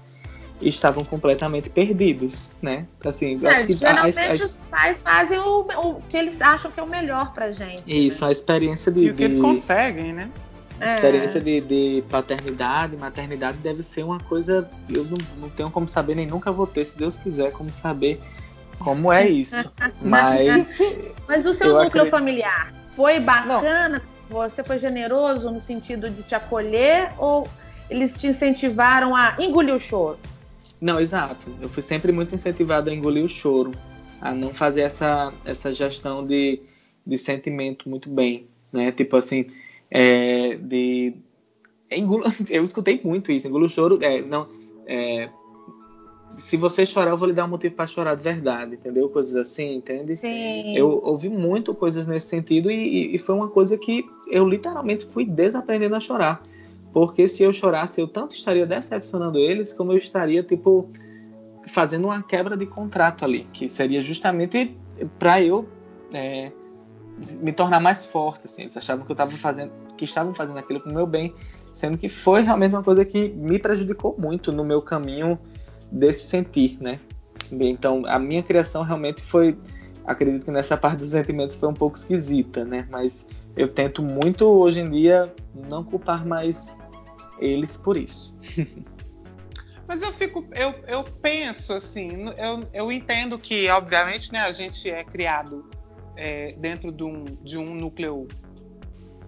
estavam completamente perdidos, né? Assim, é, acho que geralmente a, a, os pais fazem o, o, que eles acham que é o melhor pra gente. Isso, né? a experiência de. E o que eles conseguem, né? A experiência é. de, de, paternidade, maternidade deve ser uma coisa. Eu não, não tenho como saber, nem nunca vou ter, se Deus quiser, como saber como é isso. (laughs) Mas. Mas o seu núcleo acredito... familiar foi bacana? Não. Você foi generoso no sentido de te acolher ou eles te incentivaram a engolir o choro? Não, exato. Eu fui sempre muito incentivado a engolir o choro, a não fazer essa, essa gestão de, de sentimento muito bem, né? Tipo assim, é, de engulo, (laughs) eu escutei muito isso, engolir o choro, é, não, é, se você chorar, eu vou lhe dar um motivo para chorar de verdade, entendeu? Coisas assim, entende? Sim. Eu ouvi muito coisas nesse sentido e, e foi uma coisa que eu literalmente fui desaprendendo a chorar. Porque se eu chorasse, eu tanto estaria decepcionando eles, como eu estaria, tipo, fazendo uma quebra de contrato ali, que seria justamente para eu é, me tornar mais forte, assim. Eles achavam que eu estava fazendo, que estavam fazendo aquilo para o meu bem, sendo que foi realmente uma coisa que me prejudicou muito no meu caminho desse sentir, né? Então, a minha criação realmente foi, acredito que nessa parte dos sentimentos foi um pouco esquisita, né? Mas eu tento muito hoje em dia não culpar mais eles por isso. (laughs) Mas eu fico, eu, eu penso assim, eu, eu entendo que, obviamente, né, a gente é criado é, dentro de um, de um núcleo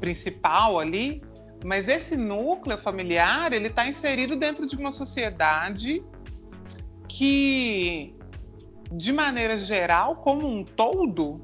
principal ali, mas esse núcleo familiar ele está inserido dentro de uma sociedade que, de maneira geral, como um todo,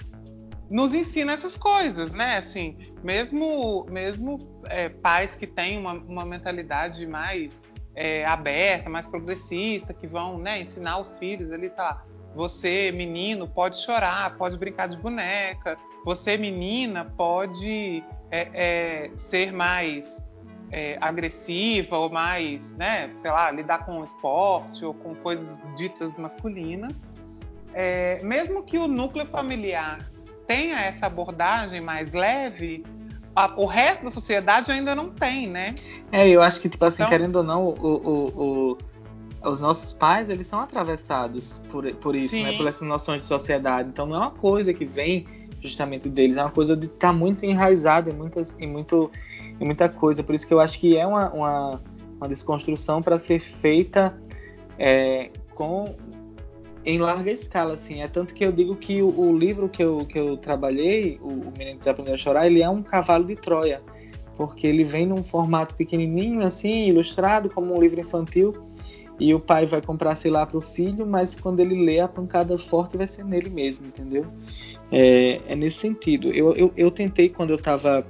nos ensina essas coisas, né? Assim, mesmo, mesmo é, pais que têm uma, uma mentalidade mais é, aberta, mais progressista, que vão né, ensinar os filhos ali, tá? Você, menino, pode chorar, pode brincar de boneca. Você, menina, pode é, é ser mais é, agressiva ou mais, né, sei lá, lidar com o esporte ou com coisas ditas masculinas. É, mesmo que o núcleo familiar tenha essa abordagem mais leve, a, o resto da sociedade ainda não tem, né? É, eu acho que, tipo assim, então, querendo ou não, o, o, o, os nossos pais, eles são atravessados por, por isso, né? sim. né? Por essas noções de sociedade. Então não é uma coisa que vem justamente deles, é uma coisa de estar tá muito enraizada em, muitas, em, muito, em muita coisa. Por isso que eu acho que é uma, uma, uma desconstrução para ser feita é, com em larga escala, assim. É tanto que eu digo que o, o livro que eu, que eu trabalhei, o, o Menino Desaprendeu a Chorar, ele é um cavalo de Troia, porque ele vem num formato pequenininho, assim, ilustrado, como um livro infantil, e o pai vai comprar, sei lá, para o filho, mas quando ele lê, a pancada forte vai ser nele mesmo, entendeu? É, é nesse sentido. Eu, eu, eu tentei, quando eu estava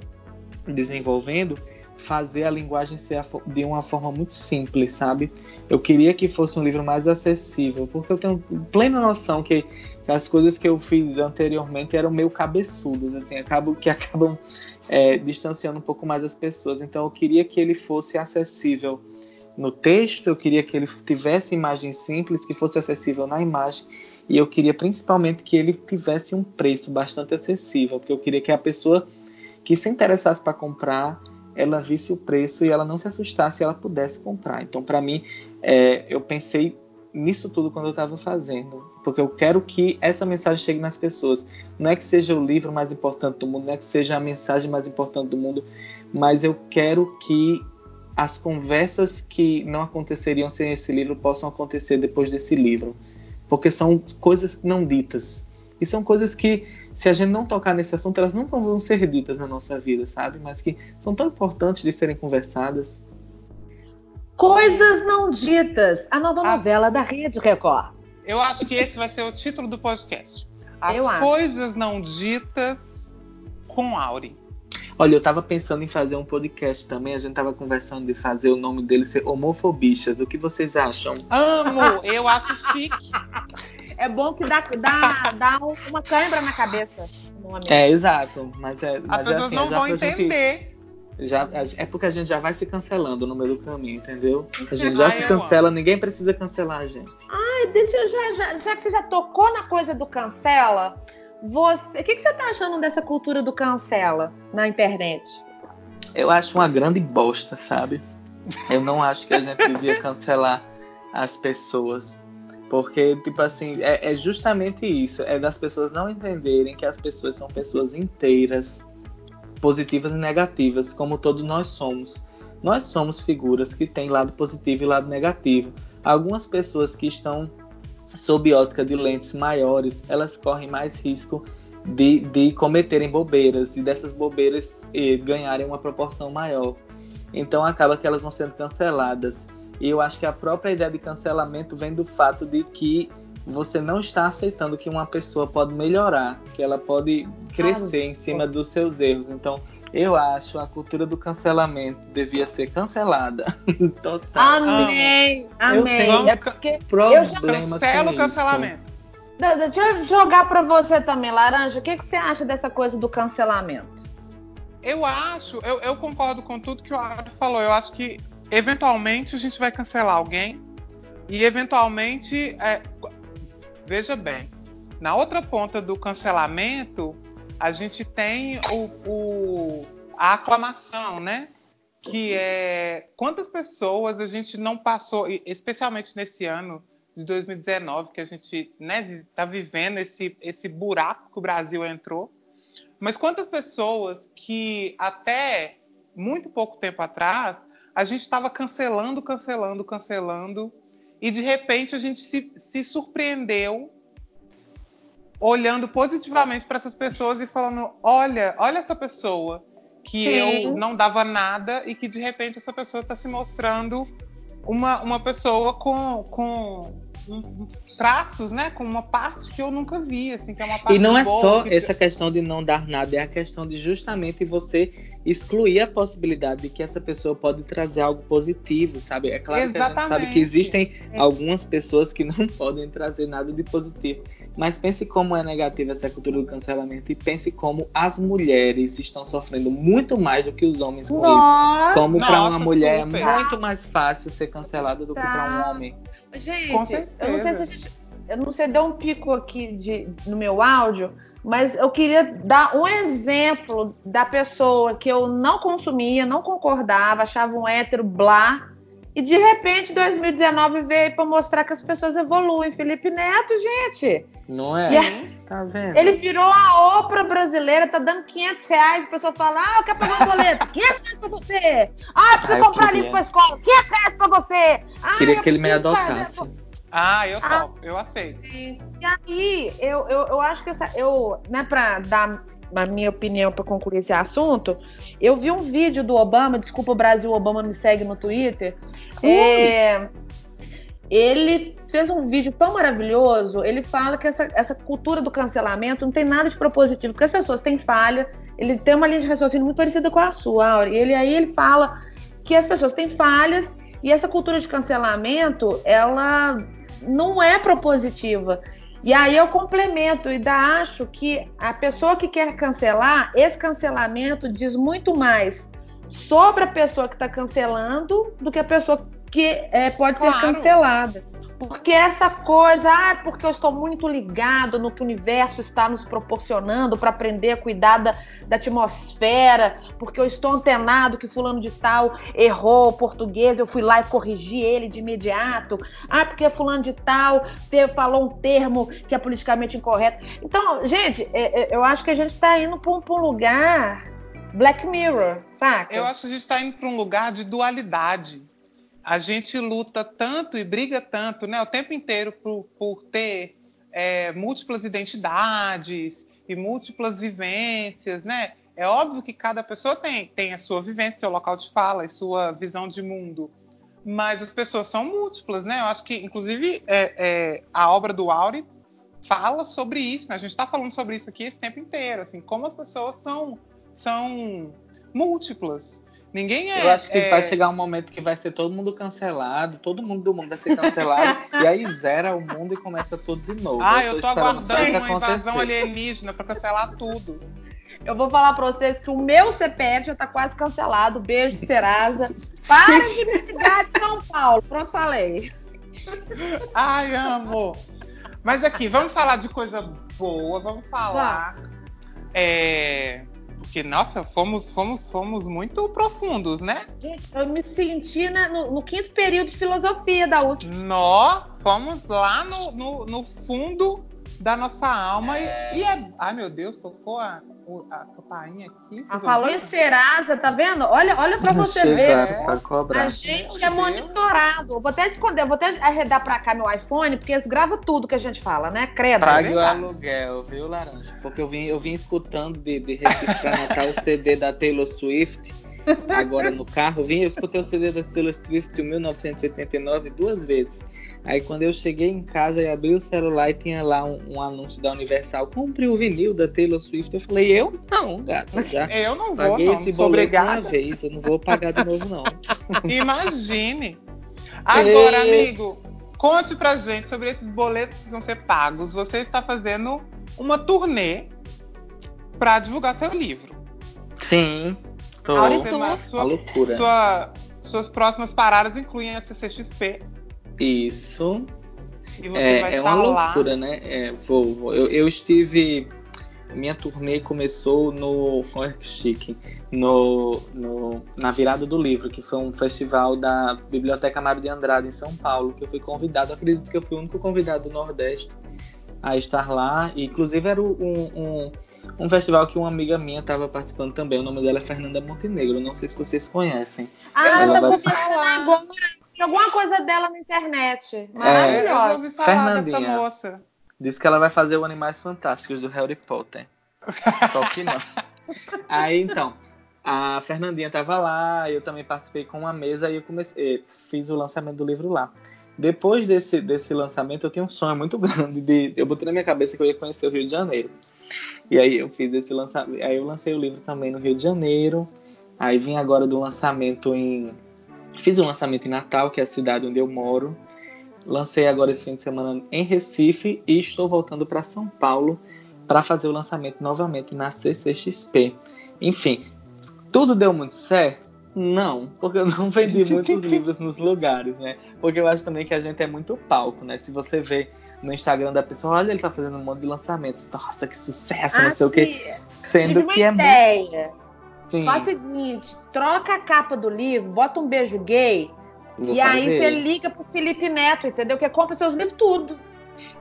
desenvolvendo, fazer a linguagem ser de uma forma muito simples, sabe? Eu queria que fosse um livro mais acessível, porque eu tenho plena noção que, as coisas que eu fiz anteriormente eram meio cabeçudas, assim, acabam, que (laughs) acabam é, distanciando um pouco mais as pessoas. Então eu queria que ele fosse acessível no texto, eu queria que ele tivesse imagem simples, que fosse acessível na imagem, e eu queria principalmente que ele tivesse um preço bastante acessível, porque eu queria que a pessoa que se interessasse para comprar ela visse o preço e ela não se assustasse ela pudesse comprar. Então, para mim, é, eu pensei nisso tudo quando eu estava fazendo, porque eu quero que essa mensagem chegue nas pessoas. Não é que seja o livro mais importante do mundo, não é que seja a mensagem mais importante do mundo, mas eu quero que as conversas que não aconteceriam sem esse livro possam acontecer depois desse livro, porque são coisas não ditas e são coisas que se a gente não tocar nesse assunto, elas nunca vão ser ditas na nossa vida, sabe? Mas que são tão importantes de serem conversadas. Coisas não ditas, a nova ah, novela da Rede Record. Eu acho que esse vai ser o título do podcast. As eu coisas acho. não ditas com Auri. Olha, eu tava pensando em fazer um podcast também. A gente tava conversando de fazer o nome dele ser Homofobichas. O que vocês acham? Amo! Eu acho chique. (laughs) É bom que dá, dá, dá uma câimbra na cabeça. É, exato. Mas é, mas As pessoas assim, não vão entender. Já, é porque a gente já vai se cancelando no meio do caminho, entendeu? A gente já Ai, se cancela, ninguém precisa cancelar a gente. Ai, deixa eu já, já, já que você já tocou na coisa do cancela, você. O que, que você tá achando dessa cultura do cancela na internet? Eu acho uma grande bosta, sabe? Eu não acho que a gente devia cancelar as pessoas. Porque, tipo assim, é, é, justamente isso. É das pessoas não entenderem que as pessoas são pessoas inteiras, positivas e negativas, como todos nós somos. Nós somos figuras que têm lado positivo e lado negativo. Algumas pessoas que estão sob ótica de lentes maiores, elas correm mais risco de, de cometerem bobeiras e dessas bobeiras eh, ganharem uma proporção maior. Então acaba que elas vão sendo canceladas. E eu acho que a própria ideia de cancelamento vem do fato de que você não está aceitando que uma pessoa pode melhorar, que ela pode crescer em cima dos seus erros. Então, eu acho a cultura do cancelamento devia ser cancelada. (laughs) Então, amém, amém. É porque problema eu já cancelo o cancelamento. Deixa eu jogar para você também, Laranja. O que, que você acha dessa coisa do cancelamento? Eu acho, eu, eu concordo com tudo que o Ari falou. Eu acho que eventualmente a gente vai cancelar alguém e eventualmente, é, veja bem, na outra ponta do cancelamento a gente tem o, o, a aclamação, né? Que é quantas pessoas a gente não passou, especialmente nesse ano de 2019, que a gente está né, tá vivendo esse, esse buraco que o Brasil entrou, mas quantas pessoas que até muito pouco tempo atrás a gente estava cancelando, cancelando, cancelando, e de repente a gente se, se surpreendeu olhando positivamente para essas pessoas e falando: olha, olha essa pessoa que Sim. eu não dava nada e que de repente essa pessoa está se mostrando uma, uma pessoa com, com traços, né? Com uma parte que eu nunca vi, assim, que é uma parte E não é boa, só essa questão de não dar nada, é a questão de justamente você excluir a possibilidade de que essa pessoa pode trazer algo positivo, sabe? É claro Exatamente. que a gente sabe que existem é. algumas pessoas que não (laughs) podem trazer nada de positivo. Mas pense como é negativa essa cultura do cancelamento e pense como as mulheres estão sofrendo muito mais do que os homens com Nossa, isso. Como para uma mulher super. é muito mais fácil ser cancelada do que Tá. para um homem. Gente, eu não sei se a gente. Eu não sei, deu um pico aqui de, no meu áudio, mas eu queria dar um exemplo da pessoa que eu não consumia, não concordava, achava um hétero blá. E de repente, 2019 veio para mostrar que as pessoas evoluem. Felipe Neto, gente. Não é? Aí, Tá vendo? ele virou a Oprah brasileira, tá dando 500 reais. A pessoa fala: Ah, eu quero pagar um boleto. (laughs) 500 reais pra você. Ah, eu preciso Ah, eu comprar queria. livro pra escola. 500 reais pra você. Ah, Queria eu que ele me fazer- adotasse. Ah, eu Ah. topo, eu aceito. E aí, eu, eu, eu acho que essa. Eu, né, pra dar a minha opinião para concluir esse assunto, eu vi um vídeo do Obama, desculpa o Brasil, o Obama me segue no Twitter. É, ele fez um vídeo tão maravilhoso. Ele fala que essa, essa cultura do cancelamento não tem nada de propositivo, porque as pessoas têm falha. Ele tem uma linha de raciocínio muito parecida com a sua, Auri. E ele aí ele fala que as pessoas têm falhas e essa cultura de cancelamento, ela não é propositiva. E aí eu complemento e acho que a pessoa que quer cancelar, esse cancelamento diz muito mais sobre a pessoa que está cancelando do que a pessoa que é, pode ser Claro. cancelada. Porque essa coisa, ah, porque eu estou muito ligado no que o universo está nos proporcionando para aprender a cuidar da, da atmosfera, porque eu estou antenado que fulano de tal errou o português, eu fui lá e corrigi ele de imediato. Ah, porque fulano de tal te- falou um termo que é politicamente incorreto. Então, gente, é- é- eu acho que a gente está indo para um, um lugar Black Mirror, saca? Eu acho que a gente está indo para um lugar de dualidade. A gente luta tanto e briga tanto, né, o tempo inteiro por, por ter é, múltiplas identidades e múltiplas vivências, né? É óbvio que cada pessoa tem, tem a sua vivência, seu local de fala e sua visão de mundo. Mas as pessoas são múltiplas, né? Eu acho que, inclusive, é, é, a obra do Auri fala sobre isso, né? A gente está falando sobre isso aqui esse tempo inteiro, assim, como as pessoas são, são múltiplas. Ninguém é. Eu acho que é- vai chegar um momento que vai ser todo mundo cancelado, todo mundo do mundo vai ser cancelado, (laughs) e aí zera o mundo e começa tudo de novo. Ah, eu tô esperando só aguardando uma invasão alienígena para cancelar tudo. Eu vou falar pra vocês que o meu CPF já tá quase cancelado. Beijo, Serasa. Para de me ligar de São Paulo. Pronto, falei. Ai, amo. Mas aqui, vamos falar de coisa boa, vamos falar. É, porque, nossa, fomos, fomos, fomos muito profundos, né? Gente, eu me senti na- no, no quinto período de filosofia da USP. Nós fomos lá no, no, no fundo da nossa alma e, e é. Ai, meu Deus, tocou a, o- a campainha aqui. Ah, falou em? Serasa, tá vendo? Olha, olha pra você Chegaram ver. pra cobrar. A gente Meu é Deus. monitorado. Vou até esconder, vou até arredar pra cá meu iPhone, porque eles gravam tudo que a gente fala, né? Credo. Pague o verdade. aluguel, viu, Laranja? Porque eu vim, eu vim escutando de, de Recife pra Natal o (laughs) CD da Taylor Swift. Agora no carro, vim, eu escutei o CD da Taylor Swift em 1989 duas vezes. Aí quando eu cheguei em casa e abri o celular e tinha lá um, um anúncio da Universal, compre o vinil da Taylor Swift. Eu falei, eu não, gata, já (laughs) Eu não vou, paguei não, esse não boleto uma vez, eu não vou pagar de novo não. (laughs) Imagine. (laughs) Agora, Ei. amigo, conte pra gente sobre esses boletos que vão ser pagos. Você está fazendo uma turnê para divulgar seu livro. Sim, tô. Aure Você tudo. vai- Uma sua- loucura. sua- suas próximas paradas incluem a CCXP. Isso. E você vai É, é estar uma lá. loucura, né? É, vou, vou- eu, eu estive. Minha turnê começou no. Que chique. No, no, na virada do livro, que foi um festival da Biblioteca Mário de Andrade, em São Paulo, que eu fui convidado. Acredito que eu fui o único convidado do Nordeste a estar lá. E, inclusive, era um, um, um festival que uma amiga minha estava participando também. O nome dela é Fernanda Montenegro. Não sei se vocês conhecem. Ah, Ela eu vai- agora. Tem alguma coisa dela na internet. É, eu já Maravilhosa. ouvi falar dessa Fernandinha. moça. Diz que ela vai fazer o Animais Fantásticos do Harry Potter. Só que não. (laughs) Aí então, a Fernandinha tava lá, eu também participei com uma mesa e eu comecei, fiz o lançamento do livro lá. Depois desse, desse lançamento, eu tinha um sonho muito (laughs) grande de. Eu botei na minha cabeça que eu ia conhecer o Rio de Janeiro. E aí eu fiz esse lançamento. Aí eu lancei o livro também no Rio de Janeiro. Aí vim agora do lançamento em. Fiz o lançamento em Natal, que é a cidade onde eu moro. lancei agora esse fim de semana em Recife e estou voltando para São Paulo para fazer o lançamento novamente na CCXP. Enfim, tudo deu muito certo? Não, porque eu não vendi (laughs) muitos livros nos lugares, né? Porque eu acho também que a gente é muito palco, né? Se você vê no Instagram da pessoa, olha, ele tá fazendo um monte de lançamentos. Nossa, que sucesso, ah, não sei o quê. Sendo que é ideia. muito. Faz o seguinte, troca a capa do livro, bota um beijo gay, Vou e fazer. aí você liga pro Felipe Neto, entendeu? Que compra seus livros tudo.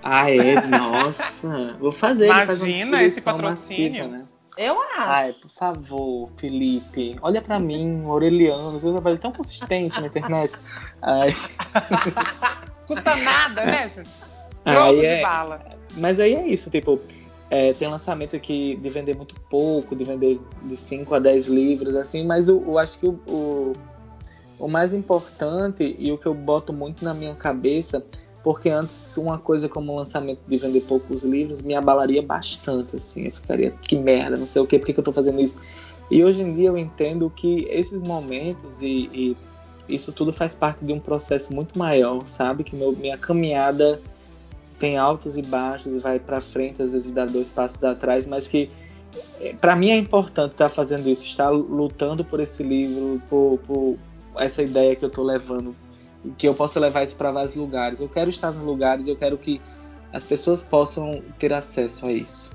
Ah, é? Nossa. Vou fazer. Imagina esse patrocínio. Massiva, né? Eu acho. Ai, por favor, Felipe. Olha pra mim, Aureliano. Você trabalha tão consistente na internet. Ai. (laughs) Custa nada, né, gente? Jogo de é... bala. Mas aí é isso, tipo. É, tem lançamento aqui de vender muito pouco, de vender de 5 a 10 livros, assim, mas eu, eu acho que o, o, o mais importante e o que eu boto muito na minha cabeça porque antes uma coisa como o lançamento de vender poucos livros me abalaria bastante, assim, eu ficaria, que merda, não sei o que, por que, que eu tô fazendo isso? E hoje em dia eu entendo que esses momentos e, e isso tudo faz parte de um processo muito maior, sabe? Que meu, minha caminhada tem altos e baixos e vai para frente, às vezes dá dois passos atrás, mas que eh, para mim é importante estar fazendo isso, estar lutando por esse livro, por, por essa ideia que eu tô levando que eu possa levar isso para vários lugares. Eu quero estar nos lugares, eu quero que as pessoas possam ter acesso a isso.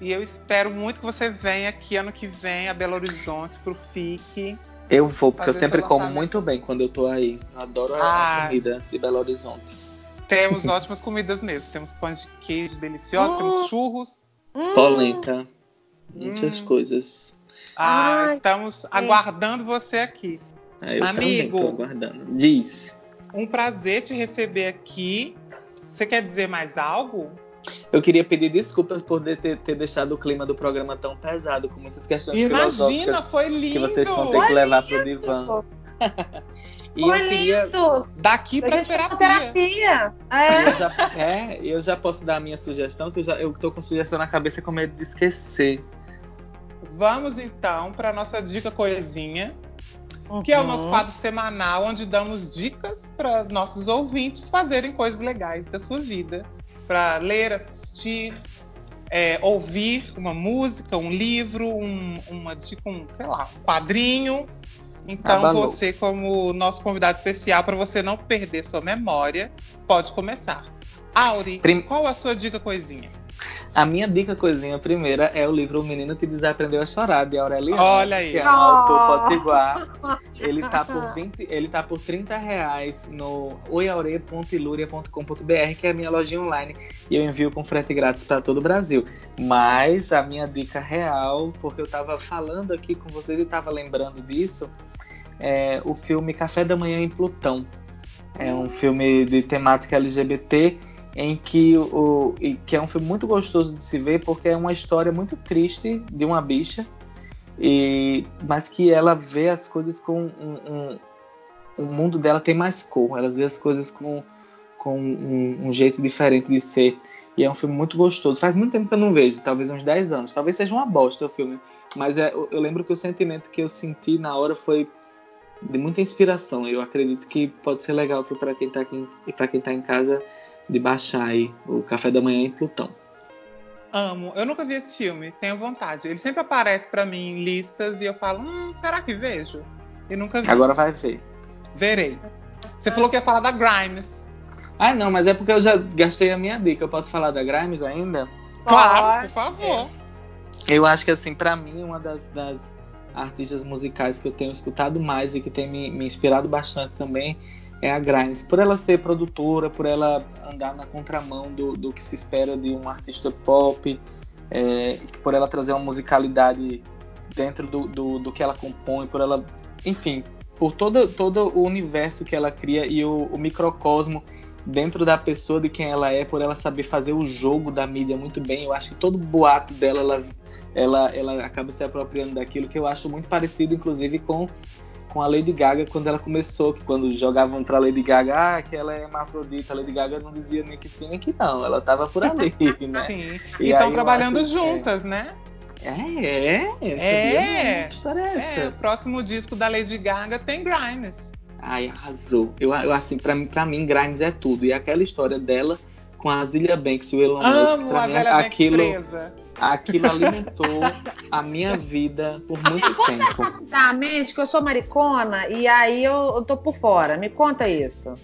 E eu espero muito que você venha aqui ano que vem a Belo Horizonte pro FIC. Eu vou, porque eu sempre como muito bem quando eu tô aí. Eu adoro ah, a comida de Belo Horizonte. Temos (laughs) ótimas comidas mesmo. Temos pães de queijo deliciosos, temos churros. Hum. Polenta. Muitas hum. coisas. Ah, Ai, estamos sim. aguardando você aqui. Ah, eu Amigo, tô aguardando. Diz. Um prazer te receber aqui. Você quer dizer mais algo? Eu queria pedir desculpas por ter, ter deixado o clima do programa tão pesado, com muitas questões Imagina, foi lindo! Que vocês vão ter que levar lindo. pro divã. (laughs) e foi eu queria... lindo! Daqui pra terapia. terapia. É. Eu já, é, eu já posso dar a minha sugestão, que eu, já, eu tô com sugestão na cabeça com medo de esquecer. Vamos então para nossa dica coisinha uhum. que é o nosso uhum. quadro semanal, onde damos dicas para nossos ouvintes fazerem coisas legais da sua vida. Para ler, assistir, é, ouvir uma música, um livro, um, uma dica, um, sei lá, um quadrinho. Então, você, como nosso convidado especial, para você não perder sua memória, pode começar. Auri, Prim... qual a sua dica coisinha? A minha dica coisinha primeira é o livro O Menino que Desaprendeu a Chorar, de Aureliano. Olha aí. Que é um autor potiguar. (laughs) Ele tá por 20, ele tá por 30 reais no oiaure.iluria.com.br, que é a minha lojinha online. E eu envio com frete grátis para todo o Brasil. Mas a minha dica real, porque eu tava falando aqui com vocês e tava lembrando disso, é o filme Café da Manhã em Plutão. É um filme de temática LGBT em que o que é um filme muito gostoso de se ver porque é uma história muito triste de uma bicha e mas que ela vê as coisas com um, um o mundo dela tem mais cor. Ela vê as coisas com com um, um, jeito diferente de ser. E é um filme muito gostoso. Faz muito tempo que eu não vejo talvez uns 10 anos. Talvez seja uma bosta o filme mas é, eu lembro que o sentimento que eu senti na hora foi de muita inspiração. Eu acredito que pode ser legal para quem está aqui e para quem está em casa de baixar aí o Café da Manhã em Plutão. Amo. Eu nunca vi esse filme, tenho vontade. Ele sempre aparece para mim em listas e eu falo, hum, será que vejo? E nunca vi. Agora vai ver. Verei. Você falou que ia falar da Grimes. Ah, não, mas é porque eu já gastei a minha dica. Eu posso falar da Grimes ainda? Claro, por favor. Eu acho que, assim, para mim, uma das, das, artistas musicais que eu tenho escutado mais e que tem me, me inspirado bastante também é a Grimes. Por ela ser produtora, por ela andar na contramão do, do que se espera de um artista pop, é, por ela trazer uma musicalidade dentro do, do, do, que ela compõe, por ela, enfim, por todo, todo o universo que ela cria e o, o microcosmo dentro da pessoa de quem ela é, por ela saber fazer o jogo da mídia muito bem. Eu acho que todo boato dela, ela, ela, ela acaba se apropriando daquilo que eu acho muito parecido, inclusive, com com a Lady Gaga quando ela começou, que quando jogavam pra Lady Gaga, ah, que ela é hermafrodita, a Lady Gaga não dizia nem que sim nem que não, ela tava por ali, (laughs) né? Sim, e estão trabalhando acho, juntas, é... né? É, é, é. Que história é essa? É, o próximo disco da Lady Gaga tem Grimes. Ai, arrasou. Eu, eu assim, pra, mim- pra mim, Grimes é tudo. E aquela história dela com a Zilia Banks e o Elon Musk, Amo pra a mim, Banks aquilo, presa. Aquilo alimentou a minha vida por muito tempo. Exatamente, que eu sou maricona e aí eu, eu tô por fora. Me conta isso.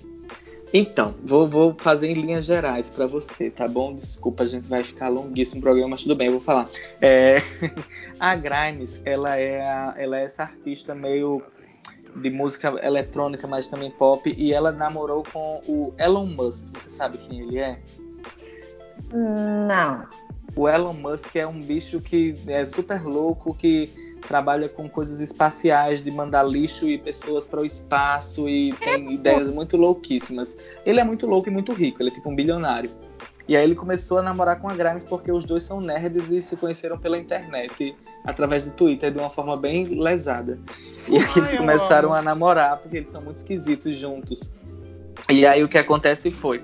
Então, vou, vou fazer em linhas gerais pra você, tá bom? Desculpa, a gente vai ficar longuíssimo o programa, mas tudo bem, eu vou falar. É, (laughs) a Grimes, ela é, a- ela é essa artista meio de música eletrônica, mas também pop, e ela namorou com o Elon Musk. Você sabe quem ele é? Não. O Elon Musk é um bicho que é super louco, que trabalha com coisas espaciais, de mandar lixo e pessoas para o espaço e tem ideias muito louquíssimas. Ele é muito louco e muito rico, ele é tipo um bilionário. E aí ele começou a namorar com a Grimes porque os dois são nerds e se conheceram pela internet, através do Twitter, de uma forma bem lesada. E aí Ai, eles eu começaram a namorar porque eles são muito esquisitos juntos. E aí o que acontece foi,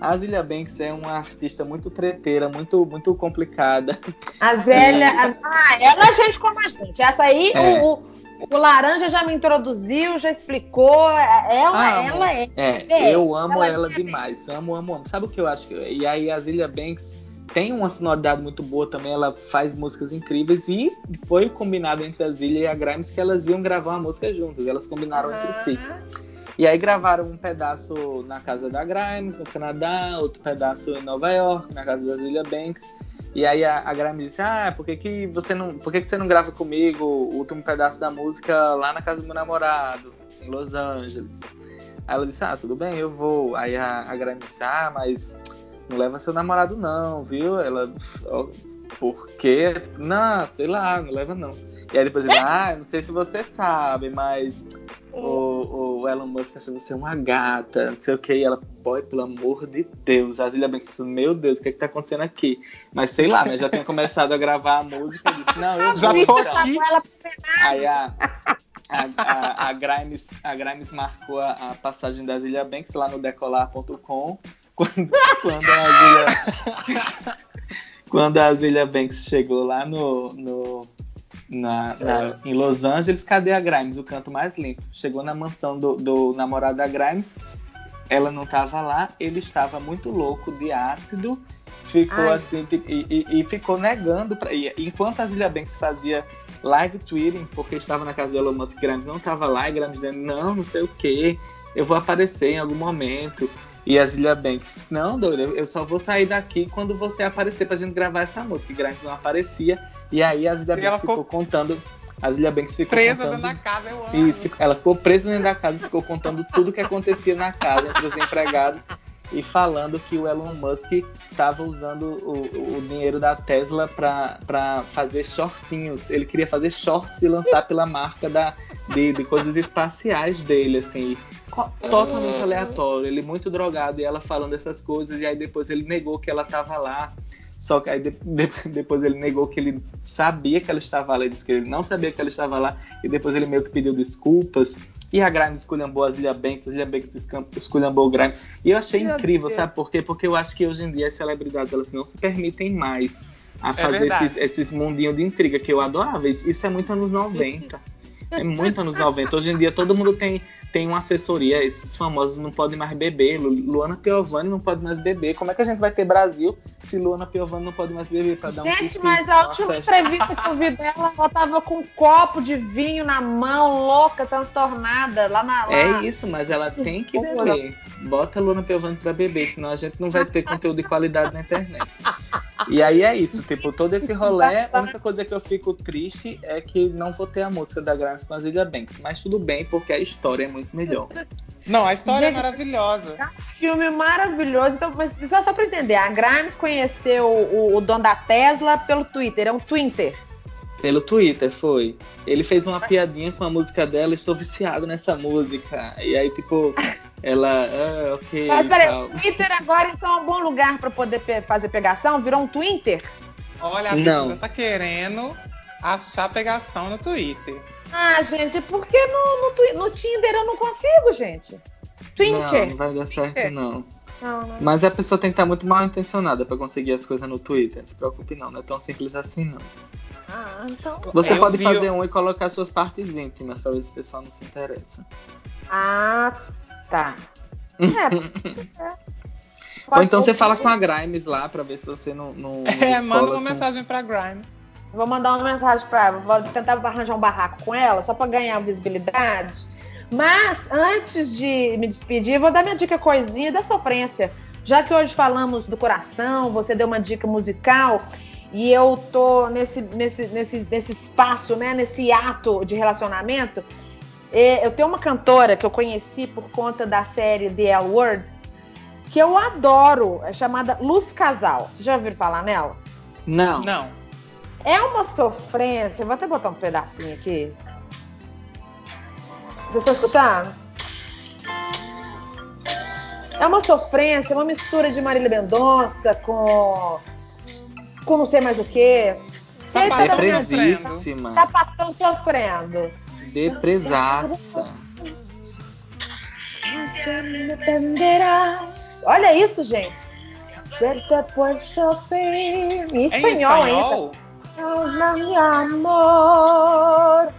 a Zilia Banks é uma artista muito treteira, muito, muito complicada. A Zélia. Ah, ela é gente como a gente. Essa aí, É. o, o, Laranja já me introduziu, já explicou. Ela, Amo. ela é. É, É, eu amo ela ela, é demais. Amo, amo, amo. Sabe o que eu acho? E aí a Zilia Banks tem uma sonoridade muito boa também. Ela faz músicas incríveis. E foi combinado entre a Zilia e a Grimes que elas iam gravar uma música juntas. Elas combinaram entre si. E aí gravaram um pedaço na casa da Grimes, no Canadá, outro pedaço em Nova York, na casa da Zilia Banks. E aí a, a Grimes disse, ah, por que, que você não. Por que, que você não grava comigo o último pedaço da música lá na casa do meu namorado, em Los Angeles? Aí ela disse, ah, tudo bem, eu vou. Aí a, a Grimes disse, ah, mas não leva seu namorado não, viu? Ela, "Ó, por quê? Não, sei lá, não leva não. E aí depois ele, ah, não sei se você sabe, mas o, o Elon Musk achou você uma gata, não sei o que, e ela, boy, pelo amor de Deus, a Zilia Banks, meu Deus, o que é que tá acontecendo aqui? Mas sei lá, né, já tinha começado a gravar a música, e disse, não, eu Já vou, tô então. aqui. Aí a, a, a, a, Grimes, a Grimes marcou a, a passagem da Zilia Banks lá no decolar.com, quando, quando a Zilia... quando a Zilia Banks chegou lá no... no na, na- em Los Angeles, cadê a Grimes? O canto mais limpo. Chegou na mansão do, do namorado da Grimes, ela não estava lá, ele estava muito louco de ácido, ficou Ai. assim, e, e- e ficou negando. Pra, e, enquanto a Zilia Banks fazia live tweeting, porque estava na casa do Elon Musk, Grimes não estava lá, e Grimes dizendo, não, não sei o que, eu vou aparecer em algum momento. E a Zilia Banks, não, doido, eu- eu só vou sair daqui quando você aparecer pra gente gravar essa música. E Grimes não aparecia. E aí a Zilia Banks ficou ficou contando. A Zilia Banks ficou Presa contando. dentro da casa, eu amo. Isso, ela ficou presa dentro da casa e ficou contando tudo que acontecia na casa entre os empregados e falando que o Elon Musk estava usando o, o dinheiro da Tesla para fazer shortinhos. Ele queria fazer shorts e lançar pela marca da, de, de coisas espaciais dele, assim. Totalmente aleatório. Ele muito drogado e ela falando essas coisas. E aí depois ele negou que ela estava lá. Só que aí de- de- (laughs) depois ele negou que ele sabia que ela estava lá. Ele disse que ele não sabia que ela estava lá. E depois ele meio que pediu desculpas. E a Grimes esculhambou a Zilia Banks, a Zilia Banks esculhambou o Grimes. E eu achei Meu incrível, Deus. sabe por quê? Porque eu acho que hoje em dia as celebridades elas não se permitem mais a fazer verdade. esses, esses mundinhos de intriga que eu adorava. Isso, isso é muito anos 90. É muito anos 90. Hoje em dia todo mundo tem, tem uma assessoria. Esses famosos não podem mais beber. Lu- Luana Piovani não pode mais beber. Como é que a gente vai ter Brasil se Luana Piovani não pode mais beber para dar um Gente, mas a última entrevista que eu vi dela, ela tava com um copo de vinho na mão, louca, transtornada, lá na. Lá. É isso, mas ela tem que beber. Bota a Luna Piovani pra beber, senão a gente não vai ter conteúdo de qualidade na internet. E aí é isso, tipo, todo esse rolê, a única coisa que eu fico triste é que não vou ter a música da Grimes com a Zilia Banks. Mas tudo bem, porque a história é muito melhor. Não, a história é Gente, maravilhosa. Filme maravilhoso. Então, mas só, só pra entender, a Grimes conheceu o, o dono da Tesla pelo Twitter, é um Twitter. Pelo Twitter, foi. Ele fez uma piadinha com a música dela, estou viciado nessa música. E aí, tipo, ela, ah, ok. Mas peraí, o Twitter agora então é um bom lugar pra poder pe- fazer pegação? Virou um Twitter? Olha, a Não. já tá querendo achar pegação no Twitter. Ah, gente, por que no, no, no Tinder eu não consigo, gente? Twitter. Não, não vai dar certo, É. não. Não, não. Mas a pessoa tem que estar muito mal intencionada pra conseguir as coisas no Twitter. Não se preocupe, não. Não é tão simples assim, não. Ah, então. Você Eu pode vi fazer um e colocar suas partes íntimas se o pessoal não se interessa. Ah, tá. (laughs) É. Ou então você fala com a Grimes lá pra ver se você não. não, não (laughs) É, manda uma com- mensagem pra Grimes. Vou mandar uma mensagem pra ela. Vou tentar arranjar um barraco com ela, só pra ganhar visibilidade. Mas, antes de me despedir, vou dar minha dica coisinha da sofrência. Já que hoje falamos do coração, você deu uma dica musical, e eu tô nesse, nesse, nesse, nesse espaço, né? Nesse ato de relacionamento. E Eu tenho uma cantora que eu conheci por conta da série The L Word, que eu adoro, é chamada Luz Casal. Vocês já ouviram falar nela? Não. Não. É uma sofrência. Vou até botar um pedacinho aqui. Vocês estão escutando? É uma sofrência, uma mistura de Marília Mendonça com. com não sei mais o quê. E aí, Sapatão toda minha- Depresíssima. Sapatão sofrendo. Depresaça. Me entenderás. Olha isso, gente. Sofrer. Em É em espanhol ainda. Mi amor.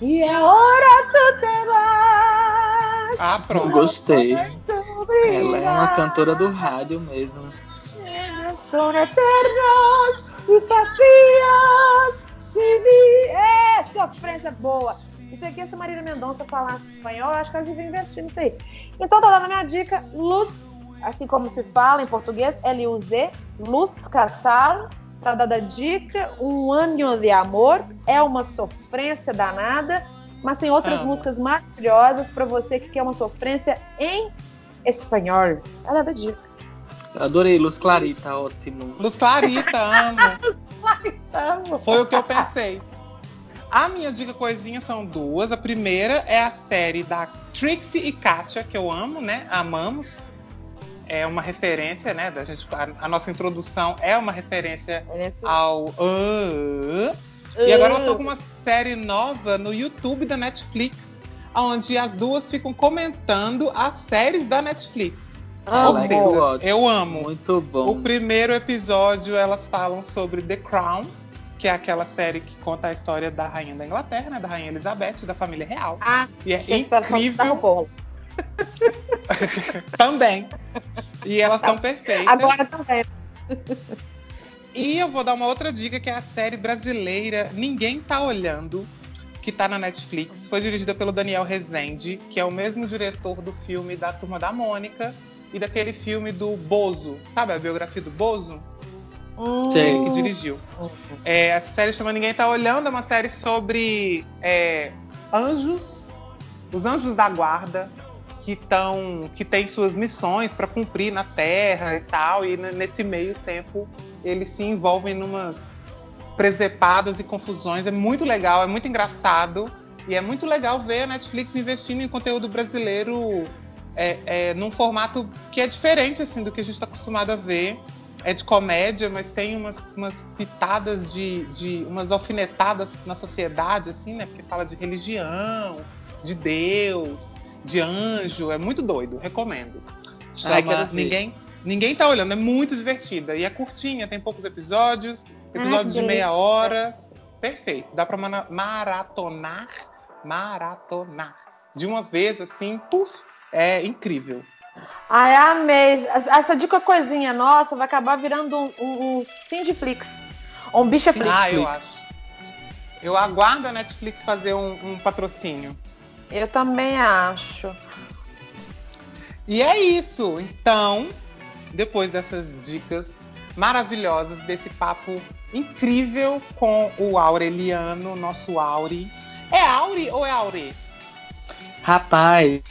Y ahora tú te vas. Ah, pronto. gostei. Ela é uma cantora do rádio mesmo. Son eternos y vacíos de mí. É, sofrência boa. Isso aqui, se a Marília Mendonça falasse espanhol, eu acho que ela devia investir nisso aí. Então, tá dando a minha dica. Luz, assim como se fala em português, L-U-Z, Luz Casal. Tá dada a dica. Um ano de amor. É uma sofrência danada. Mas tem outras Amo. músicas maravilhosas pra você que quer uma sofrência em espanhol. Tá dada a dica. Adorei, Luz Clarita, ótimo. Luz Clarita, amo. (laughs) Amo. Foi o que eu pensei. A minha dica coisinha são duas. A primeira é a série da Trixie e Katia, que eu amo, né? Amamos. É uma referência, né? Da gente, a, a nossa introdução é uma referência É ao. Ah. E agora elas estão com uma série nova no YouTube da Netflix, onde as duas ficam comentando as séries da Netflix. Amo. Ou seja, ótimo. eu amo. Muito bom. O primeiro episódio elas falam sobre The Crown, que é aquela série que conta a história da rainha da Inglaterra, né, da rainha Elizabeth, da família real. Ah, E é tá da incrível. (laughs) também. E elas estão perfeitas. Agora também. E eu vou dar uma outra dica, que é a série brasileira Ninguém Tá Olhando, que tá na Netflix. Foi dirigida pelo Daniel Rezende, que é o mesmo diretor do filme da Turma da Mônica e daquele filme do Bozo. Sabe a biografia do Bozo? Sei. Ele que dirigiu. É, a série chama Ninguém Tá Olhando, é uma série sobre é, anjos, os anjos da guarda, que estão que têm suas missões para cumprir na Terra e tal, e nesse meio tempo eles se envolvem numas presepadas e confusões. É muito legal, é muito engraçado e é muito legal ver a Netflix investindo em conteúdo brasileiro é, é, num formato que é diferente assim do que a gente está acostumado a ver. É de comédia, mas tem umas, umas pitadas de, de umas alfinetadas na sociedade, assim, né? Porque fala de religião, de Deus, de anjo. É muito doido, recomendo. Chama Ai, quero ver. Ninguém, Ninguém tá olhando, é muito divertida. E é curtinha, tem poucos episódios, episódios Ai, de meia hora. Perfeito. Dá pra maratonar, maratonar. De uma vez, assim, puf, é incrível. Ai, amei. Essa dica coisinha nossa vai acabar virando um, um, um Cindyflix. Um Bichaflix. Ah, eu acho. Eu aguardo a Netflix fazer um, um patrocínio. Eu também acho. E é isso. Então, depois dessas dicas maravilhosas, desse papo incrível com o Aureliano, nosso Auri. É Auri ou é Aure? Rapaz,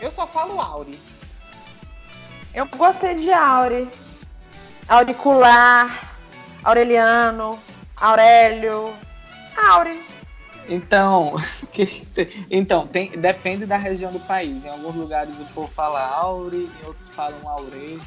Eu só falo Auri. Eu gostei de Auri. Auricular, Aureliano, Aurélio. Auri. Então, (laughs) então tem, depende da região do país. Em alguns lugares o povo fala aure, em outros falam aure.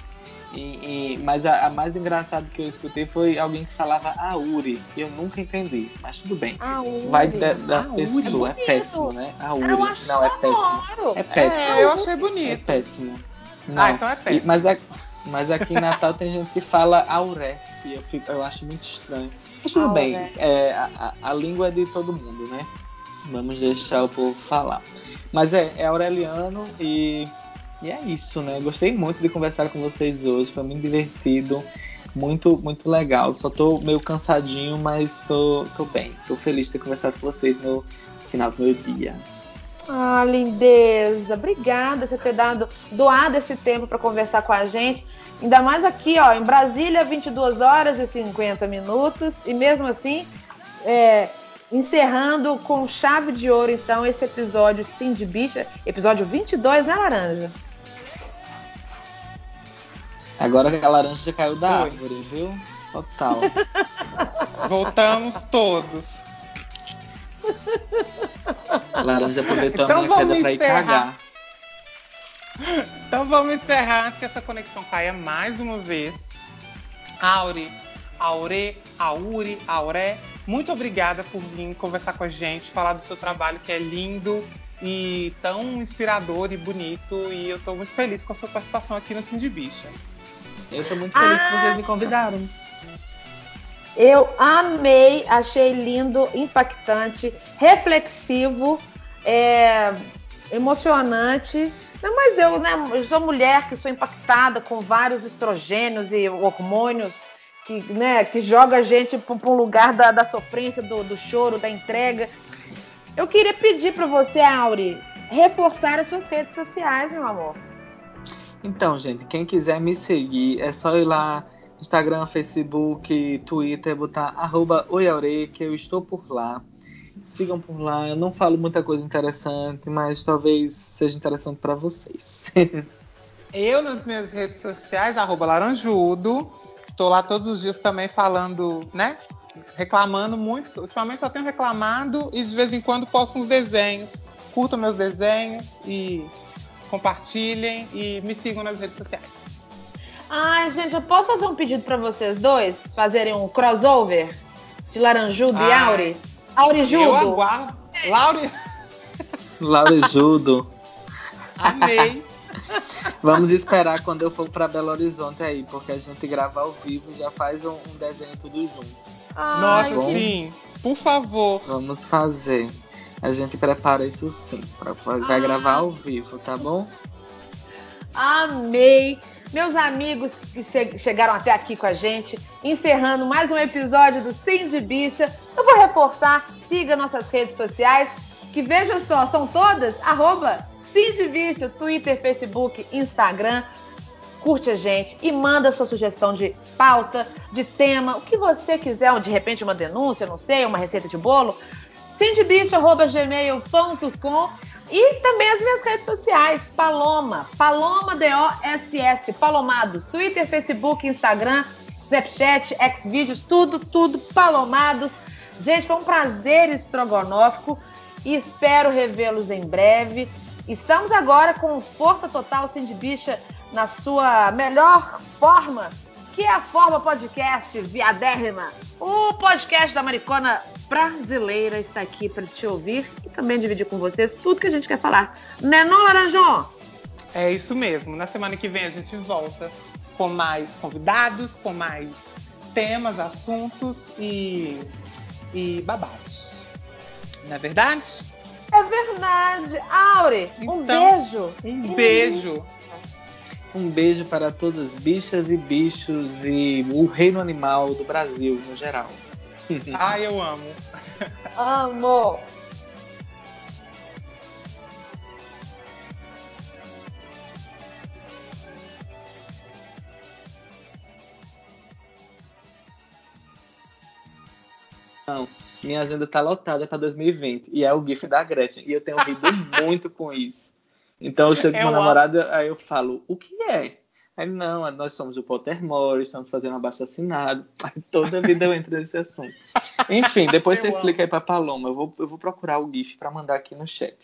E, e, mas a, a, mais engraçada que eu escutei foi alguém que falava Auri, eu nunca entendi, mas tudo bem. Auri. Vai da, da pessoa, é, é, péssimo, né? Auri. Não, é péssimo. É péssimo. É, eu achei bonito. É péssimo. Não. Ah, então é péssimo. E, mas, é, mas aqui em Natal tem gente que fala Auré, e eu, fico, eu acho muito estranho. Mas tudo Auré. bem, é, a, a, língua é de todo mundo, né? Vamos deixar o povo falar. Mas é, é Aureliano e e é isso, né? Gostei muito de conversar com vocês hoje, foi muito divertido, muito, muito legal. Só tô meio cansadinho, mas tô, tô bem. Tô feliz de ter conversado com vocês no final do meu dia. Ah, lindeza. Obrigada por ter dado, doado esse tempo para conversar com a gente. Ainda mais aqui, ó, em Brasília, 22 horas e 50 minutos. E mesmo assim, é, encerrando com chave de ouro, então, esse episódio Sim de Bicha, episódio 22, né, Laranja? Agora que a laranja já caiu da Foi. árvore, viu? Total. (laughs) Voltamos todos. Laranja aproveitou então a queda pra ir cagar. Então vamos encerrar antes que essa conexão caia mais uma vez. Aure, Aure, Aure, Auré, muito obrigada por vir conversar com a gente, falar do seu trabalho que é lindo e tão inspirador e bonito. E eu estou muito feliz com a sua participação aqui no Cindy Bicha. Eu tô muito feliz ah, que vocês me convidaram. Eu amei, achei lindo, impactante, reflexivo, é, emocionante. Não, mas eu, né, eu sou mulher que sou impactada com vários estrogênios e hormônios que, né, que joga a gente para um lugar da, da sofrência, do, do choro, da entrega. Eu queria pedir para você, Auri, reforçar as suas redes sociais, meu amor. Então, gente, quem quiser me seguir, é só ir lá Instagram, Facebook, Twitter, botar arroba Oiaure, que eu estou por lá. Sigam por lá. Eu não falo muita coisa interessante, mas talvez seja interessante para vocês. (laughs) eu nas minhas redes sociais, arroba Laranjudo. Estou lá todos os dias também falando, né? Reclamando muito. Ultimamente só tenho reclamado e de vez em quando posto uns desenhos. Curtam meus desenhos e compartilhem e me sigam nas redes sociais. Ai, gente, eu posso fazer um pedido para vocês dois fazerem um crossover de Laranjudo Ai, e Auri? Auri Judo. Eu aguardo. Lauri. Lauri Judo. Amei. Vamos esperar quando eu for para Belo Horizonte aí, porque a gente grava ao vivo e já faz um, um desenho tudo junto. Ai, Nossa, sim. Por favor. Vamos fazer. A gente prepara isso sim. Pra, vai ah. gravar ao vivo, tá bom? Amei! Meus amigos que che chegaram até aqui com a gente, encerrando mais um episódio do Sim de Bicha. Eu vou reforçar, siga nossas redes sociais, que vejam só, são todas arroba Sim de Bicha, Twitter, Facebook, Instagram. Curte a gente e manda sua sugestão de pauta, de tema, o que você quiser, ou de repente uma denúncia, não sei, uma receita de bolo cindybicho.gmail.com e também as minhas redes sociais, Paloma, Paloma D-O-S-S, Palomados, Twitter, Facebook, Instagram, Snapchat, Xvideos, tudo, tudo Palomados. Gente, foi um prazer estrogonófico e espero revê-los em breve. Estamos agora com Força Total Cindy Bicha na sua melhor forma, que é a Forma Podcast Viadérrima, o podcast da Maricona brasileira está aqui para te ouvir e também dividir com vocês tudo que a gente quer falar. Né não, Laranjão? É isso mesmo. Na semana que vem a gente volta com mais convidados, com mais temas, assuntos e, e babados. Não é verdade? É verdade. Aure, então, um beijo. Um beijo. Um beijo para todas as bichas e bichos e o reino animal do Brasil no geral. Ai, (laughs) eu amo. Amo. Não, minha agenda tá lotada para 2020 e é o GIF da Gretchen e eu tenho rido (laughs) muito com isso. Então eu chego com meu namorado, aí eu falo, o que é? Aí, não, nós somos o Pottermore, estamos fazendo abaixo assinado. Aí, toda a vida eu entro nesse assunto. Enfim, depois (laughs) você explica aí pra Paloma. Eu vou, eu vou procurar o GIF para mandar aqui no chat.